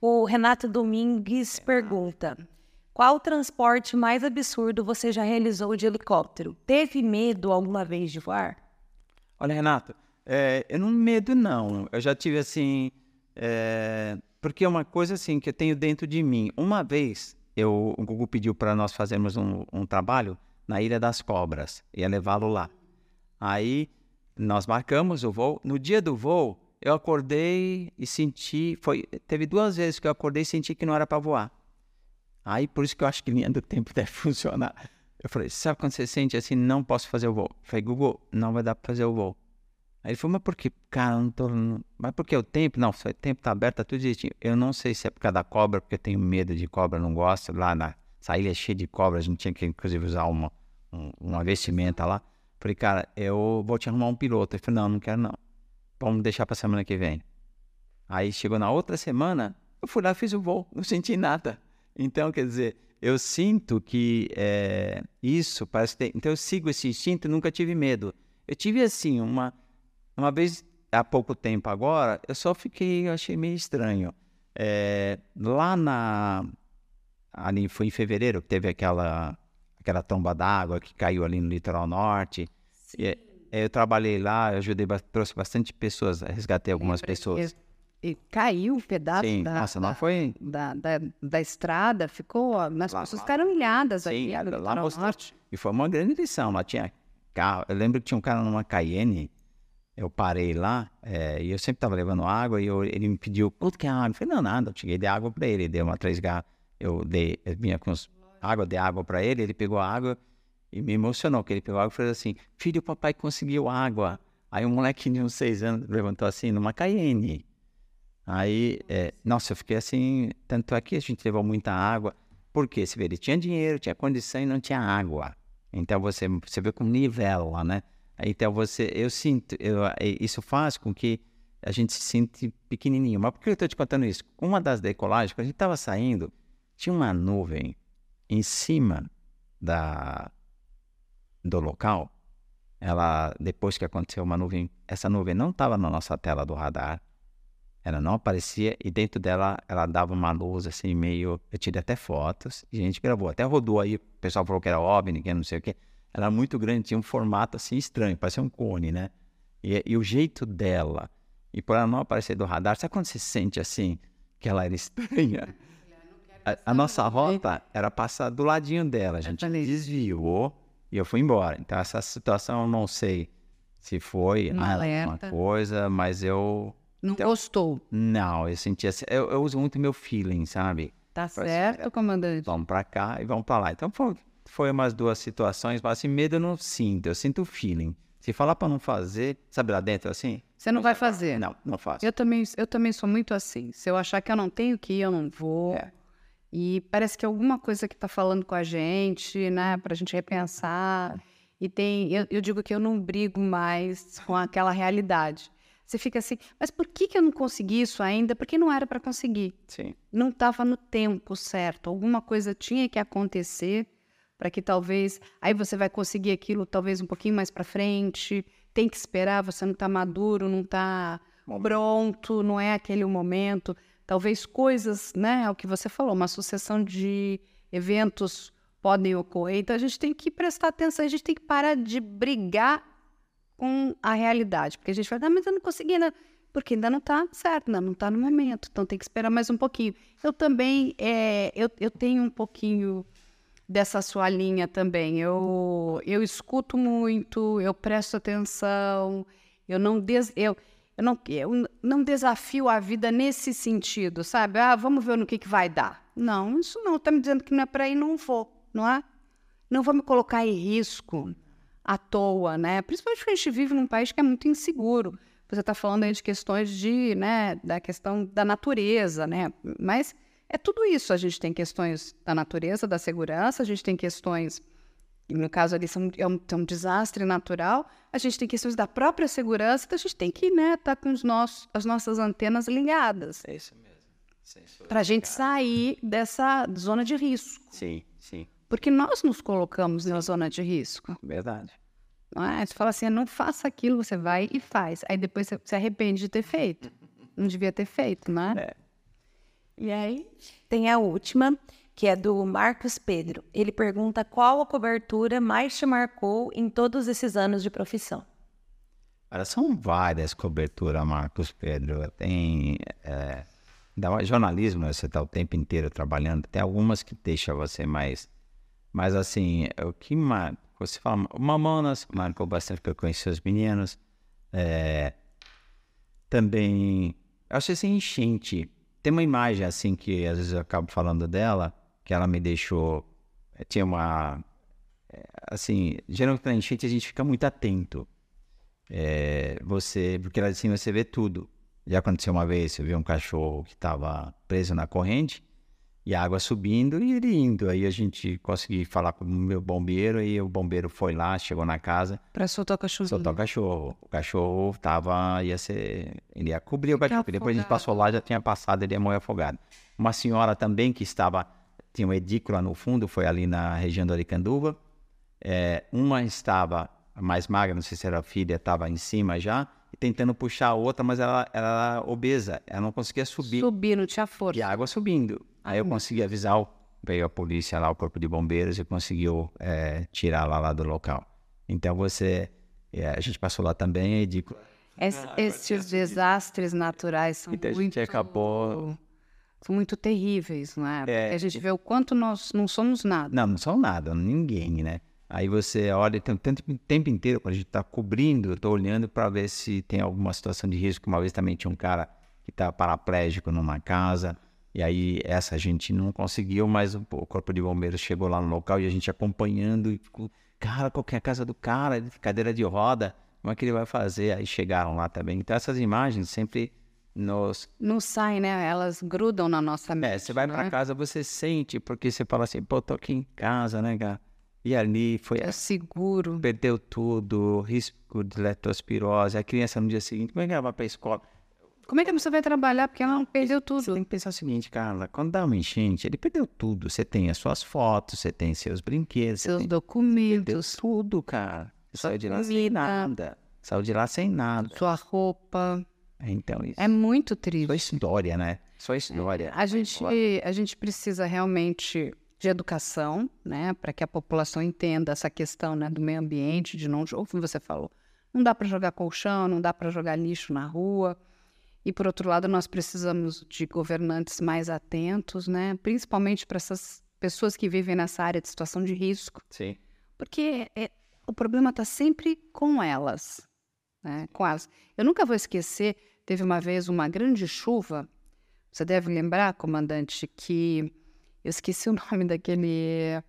O Renato Domingues pergunta: Qual transporte mais absurdo você já realizou de helicóptero? Teve medo alguma vez de voar? Olha, Renato, é, eu não medo não. Eu já tive assim, é, porque é uma coisa assim que eu tenho dentro de mim. Uma vez, eu, o Google pediu para nós fazermos um, um trabalho na Ilha das Cobras, ia levá-lo lá. Aí nós marcamos o voo. No dia do voo, eu acordei e senti, foi, teve duas vezes que eu acordei e senti que não era para voar. Aí por isso que eu acho que linha do tempo deve funcionar. Eu falei, sabe quando você sente assim, não posso fazer o voo? Eu falei, Google, não vai dar para fazer o voo. Aí ele falou, mas por que? Cara, não tô. Mas por que o tempo? Não, o tempo tá aberto, tá tudo direitinho. Eu não sei se é por causa da cobra, porque eu tenho medo de cobra, não gosto. Lá na essa ilha é cheia de cobras, a gente tinha que inclusive usar uma, um, uma vestimenta lá. Falei, cara, eu vou te arrumar um piloto. Ele falou, não, não quero não. Vamos deixar pra semana que vem. Aí chegou na outra semana, eu fui lá, fiz o voo, não senti nada. Então, quer dizer, eu sinto que é, isso parece ter, Então, eu sigo esse instinto nunca tive medo. Eu tive, assim, uma, uma vez, há pouco tempo agora, eu só fiquei, eu achei meio estranho. É, lá na. Ali foi em fevereiro que teve aquela, aquela tomba d'água que caiu ali no litoral norte. E, eu trabalhei lá, eu ajudei, trouxe bastante pessoas, resgatei algumas pessoas. E, e caiu um pedaço Sim, da, nossa, da, lá foi. da, da, da estrada, ficou. As Lá- pessoas lá- ficaram ilhadas Sim, aqui. no lá litoral norte. E foi uma grande lição. Lá tinha carro. Eu lembro que tinha um cara numa Cayenne. Eu parei lá eh, e eu sempre estava levando água e eu- ele me pediu quanto que é água. Eu falei, não, nada. Eu cheguei de água para ele. Dei uma três garrafas. Eu, dei, os, água, dei água para ele. Ele pegou a água e me emocionou. que ele pegou a água e falou assim: Filho, o papai conseguiu água. Aí um molequinho de uns seis anos levantou assim, numa Cayenne. Aí, eh, nossa, eu fiquei assim. Tanto é que a gente levou muita água. Porque, você vê, ele tinha dinheiro, tinha condição e não tinha água. Então você, você vê como nivela, né? Então você, eu sinto, eu, eh, isso faz com que a gente se sente pequenininho. Mas por que eu estou te contando isso? Uma das decolagens, quando a gente estava saindo, tinha uma nuvem em cima da, do local. Ela, depois que aconteceu uma nuvem, essa nuvem não estava na nossa tela do radar. Ela não aparecia e dentro dela ela dava uma luz assim meio. Eu tirei até fotos e a gente gravou. Até rodou aí, o pessoal falou que era OVNI, que não sei o quê. Ela era muito grande, tinha um formato assim estranho, parecia um cone, né? E, e o jeito dela, e por ela não aparecer do radar, sabe quando você sente assim que ela era estranha? A, a nossa rota era passar do ladinho dela, a gente desviou e eu fui embora. Então essa situação eu não sei se foi uma coisa, mas eu Não Então- gostou. não, eu senti assim, eu, eu uso muito meu feeling, sabe? Tá Foi certo, comandante? Vamos pra cá e vamos pra lá. Então foi, foi umas duas situações, mas assim, medo eu não sinto, eu sinto o feeling. Se falar pra não fazer, sabe lá dentro assim? Você não vai fazer. Não, não faço. Eu também, eu também sou muito assim. Se eu achar que eu não tenho que ir, eu não vou. É. E parece que alguma coisa que está falando com a gente, né? Para a gente repensar. E tem, eu, eu digo que eu não brigo mais com aquela realidade. Você fica assim, mas por que, que eu não consegui isso ainda? Porque não era para conseguir. Sim. Não estava no tempo certo. Alguma coisa tinha que acontecer para que talvez aí você vai conseguir aquilo talvez um pouquinho mais para frente. Tem que esperar, você não está maduro, não está pronto, não é aquele o momento. Talvez coisas, né, é o que você falou, uma sucessão de eventos podem ocorrer. Então a gente tem que prestar atenção, a gente tem que parar de brigar com a realidade, porque a gente fala, ah, mas eu não consegui ainda, porque ainda não está certo, ainda não está no momento, então tem que esperar mais um pouquinho. Eu também, é, eu, eu tenho um pouquinho dessa sua linha também. Eu, eu escuto muito, eu presto atenção, eu não, des, eu, eu, não, eu não desafio a vida nesse sentido, sabe? Ah, vamos ver no que, que vai dar. Não, isso não. Está me dizendo que não é para ir, não vou, não é? Não vou me colocar em risco à toa, né? Principalmente porque a gente vive num país que é muito inseguro. Você está falando aí de questões de, né, da questão da natureza, né? Mas é tudo isso. A gente tem questões da natureza, da segurança, a gente tem questões, no caso ali são, é, um, é um desastre natural, a gente tem questões da própria segurança, então a gente tem que estar né, tá com os nossos, as nossas antenas ligadas É isso mesmo. Para a gente sair dessa zona de risco. Sim, sim, Porque nós nos colocamos na zona de risco. verdade. Não é? Você fala assim, não faça aquilo, você vai e faz. Aí depois você se arrepende de ter feito. Não devia ter feito, né? É. E aí? Tem a última, que é do Marcos Pedro. Ele pergunta qual a cobertura mais te marcou em todos esses anos de profissão. Olha, são várias coberturas, Marcos Pedro. Tem. É, jornalismo, você está o tempo inteiro trabalhando. Tem algumas que deixam você mais. Mas, assim, o que marca. Você fala, o Mamonas marcou bastante, porque eu conheci os meninos. É, também. Eu achei assim, enchente. Tem uma imagem, assim, que às vezes eu acabo falando dela, que ela me deixou. eh, Tinha uma. eh, Assim, geralmente na enchente a gente fica muito atento. É, você, porque de cima você vê tudo. Já aconteceu uma vez, eu vi um cachorro que estava preso na corrente e a água subindo e ele indo. Aí a gente conseguiu falar com o meu bombeiro e o bombeiro foi lá, chegou na casa, Pra soltar o cachorro. soltou o cachorro. O cachorro tava, ia ser, ele ia cobrir o cachorro. Depois a gente passou lá, já tinha passado, ele ia morrer afogado. Uma senhora também que estava, tinha uma edícula no fundo, foi ali na região do Aricanduva. É, uma estava mais magra, não sei se era a filha, estava em cima já, e tentando puxar a outra, mas ela, ela era obesa, ela não conseguia subir. Subir, não tinha força. E a água subindo. Aí eu consegui avisar, o- veio a polícia lá, o corpo de bombeiros, e conseguiu é, tirar lá, lá do local. Então você, é, a gente passou lá também, é edícula. Es- esses desastres naturais são Então a muito, gente acabou. são muito terríveis, não é? É, a gente vê o quanto nós não somos nada. Não, não são nada, ninguém, né? Aí você olha tem o tempo, tempo inteiro, quando a gente está cobrindo, eu estou olhando para ver se tem alguma situação de risco. Uma vez também tinha um cara que estava paraplégico numa casa, e aí essa a gente não conseguiu, mas o, corpo de bombeiros chegou lá no local e a gente acompanhando, e ficou, cara, qual que é a casa do cara? Cadeira de roda, como é que ele vai fazer? Aí chegaram lá também. Então essas imagens sempre nos Não saem, né? Elas grudam na nossa mente. é, você vai pra né? casa, você sente, porque você fala assim, pô, tô aqui em casa, né, cara? E ali foi, É seguro. perdeu tudo, risco de leptospirose, a criança no dia seguinte, como é que ela vai pra escola? Como é que a pessoa vai trabalhar? Porque ela não perdeu Você tudo. tem que pensar o seguinte, Carla, quando dá uma enchente, ele perdeu tudo. Você tem as suas fotos, você tem seus brinquedos, você Seus tem... Perdeu documentos, tudo, cara. Você saiu de lá sem nada. Saiu de lá sem nada. sua roupa. Então, isso. É muito Só triste. história, né? Só história. A gente, a gente precisa realmente de educação, né, para que a população entenda essa questão, né, do meio ambiente, de não, como você falou, não dá para jogar colchão, não dá para jogar lixo na rua. E por outro lado, nós precisamos de governantes mais atentos, né, principalmente para essas pessoas que vivem nessa área de situação de risco, Sim. porque é- o problema está sempre com elas, né? Com elas. Eu nunca vou esquecer, teve uma vez uma grande chuva. Você deve lembrar, comandante, que eu esqueci o nome daquele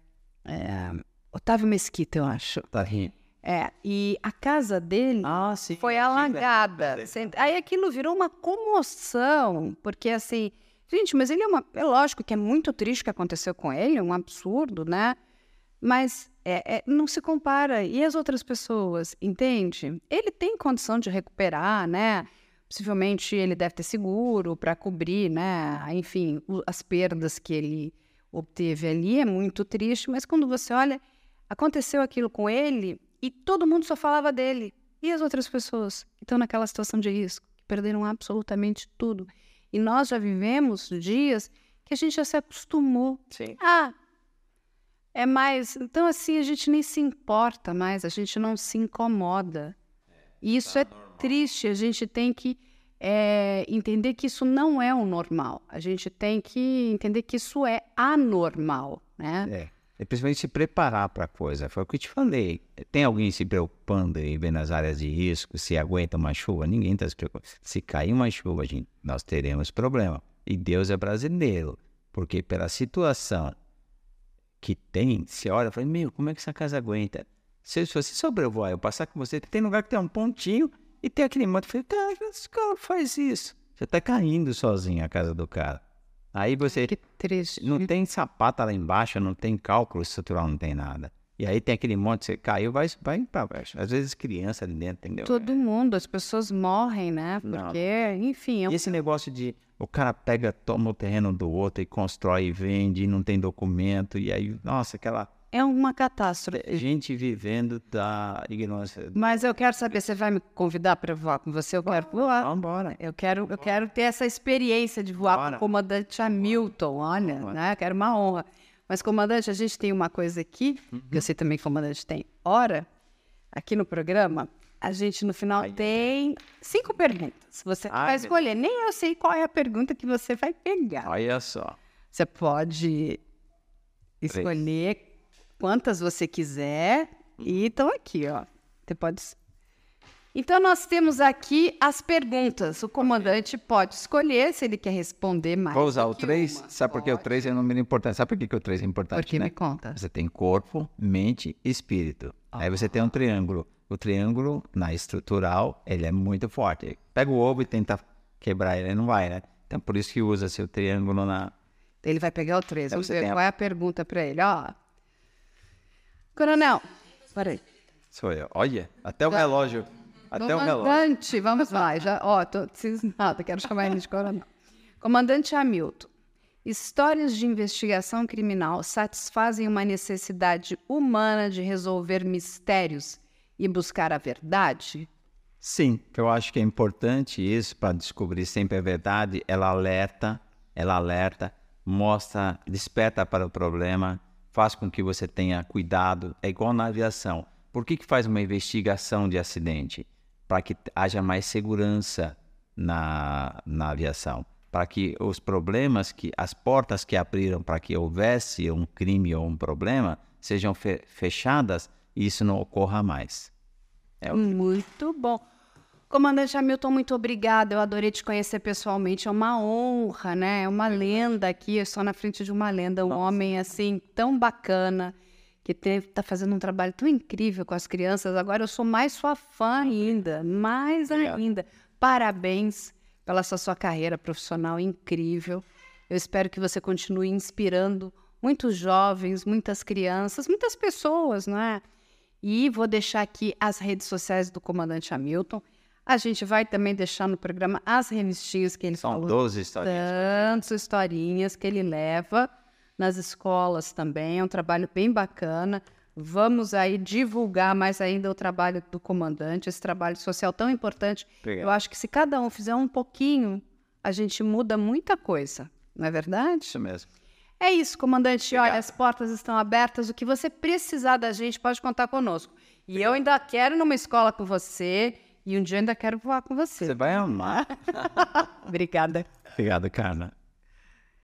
é, Otávio Mesquita, eu acho. Tá rindo. É, e a casa dele Ah, sim. foi alagada. Sem- Aí aquilo virou uma comoção, porque assim, gente, mas ele é uma. É lógico que é muito triste o que aconteceu com ele, é um absurdo, né? Mas é, é, não se compara. E as outras pessoas, entende? Ele tem condição de recuperar, né? Possivelmente ele deve ter seguro para cobrir, né? Enfim, as perdas que ele obteve ali é muito triste, mas quando você olha, aconteceu aquilo com ele e todo mundo só falava dele. E as outras pessoas que estão naquela situação de risco, que perderam absolutamente tudo. E nós já vivemos dias que a gente já se acostumou. Sim. Ah, é mais. Então, assim, a gente nem se importa mais, a gente não se incomoda. E isso é triste, a gente tem que é, entender que isso não é o normal. A gente tem que entender que isso é anormal, né? É. É principalmente se preparar para a coisa. Foi o que eu te falei. Tem alguém se preocupando em ver nas áreas de risco se aguenta uma chuva? Ninguém está se preocupando. Se cair uma chuva, gente, nós teremos problema. E Deus é brasileiro. Porque pela situação que tem, você olha e fala, meu, como é que essa casa aguenta? Se, se você sobrevoar, eu passar com você, tem lugar que tem um pontinho e tem aquele monte. Eu falei, cara, esse cara faz isso. Você está caindo sozinho a casa do cara. Aí você Que triste. não tem sapata lá embaixo, não tem cálculo estrutural, não tem nada. E aí tem aquele monte, você caiu, vai, vai pra baixo. Às vezes criança ali dentro, entendeu? Todo mundo, as pessoas morrem, né? Não. Porque, enfim, é um E esse negócio de o cara pega, toma o terreno do outro e constrói e vende, e não tem documento, e aí, nossa, aquela é uma catástrofe. Gente vivendo da ignorância. Mas eu quero saber, você vai me convidar para voar com você? Eu quero voar. Vamos embora. Eu quero, eu quero ter essa experiência de voar com Bora. o comandante Hamilton, olha, Bora. né? Eu quero uma honra. Mas, comandante, a gente tem uma coisa aqui, Uhum. que eu sei também que o comandante tem hora, aqui no programa, a gente no final tem cinco perguntas. Você Ai, vai escolher. Nem eu sei qual é a pergunta que você vai pegar. Olha só. Você pode escolher quantas você quiser e estão aqui, ó. Você pode. Então nós temos aqui as perguntas. O comandante pode escolher se ele quer responder mais. Vou usar o que 3? uma. Sabe por que o Pode. 3 é um número importante? Sabe por que, que o 3 é importante? Porque né? me conta. Você tem corpo, mente e espírito. Aí você tem um triângulo. O triângulo, na estrutural, ele é muito forte. Pega o ovo e tenta quebrar ele, não vai, né? Então, por isso que usa seu triângulo na... Ele vai pegar o 3. Então Vamos você ver tem qual é a pergunta para ele. Ó. Coronel, peraí. Sou eu. Olha, até o relógio. Até o relógio. Comandante, vamos lá. Já, ó, tô cismada, quero chamar ele de coronel. Comandante Hamilton, histórias de investigação criminal satisfazem uma necessidade humana de resolver mistérios e buscar a verdade? Sim, eu acho que é importante isso para descobrir sempre a verdade. Ela alerta, ela alerta, mostra, desperta para o problema, faz com que você tenha cuidado. É igual na aviação. Por que, que faz uma investigação de acidente? Para que haja mais segurança na, na aviação. Para que os problemas, que as portas que abriram para que houvesse um crime ou um problema sejam fe- fechadas e isso não ocorra mais. É Muito bom. Comandante Hamilton, muito obrigada. Eu adorei te conhecer pessoalmente. É uma honra, né? É uma lenda aqui. Eu estou na frente de uma lenda. Um homem, assim, tão bacana, que está fazendo um trabalho tão incrível com as crianças. Agora eu sou mais sua fã ainda. Mais Obrigado. ainda. Parabéns pela essa sua carreira profissional incrível. Eu espero que você continue inspirando muitos jovens, muitas crianças, muitas pessoas, não é? E vou deixar aqui as redes sociais do comandante Hamilton. A gente vai também deixar no programa as revistinhas que ele São falou. 12 historinhas. Tantas historinhas que ele leva nas escolas também. É um trabalho bem bacana. Vamos aí divulgar mais ainda o trabalho do comandante, esse trabalho social tão importante. Obrigado. Eu acho que se cada um fizer um pouquinho, a gente muda muita coisa. Não é verdade? Isso mesmo. É isso, comandante. Olha, Obrigado. as portas estão abertas. O que você precisar da gente, pode contar conosco. E eu ainda quero numa escola com você. E um dia ainda quero voar com você. Você vai amar. Obrigada. Obrigado, Carla.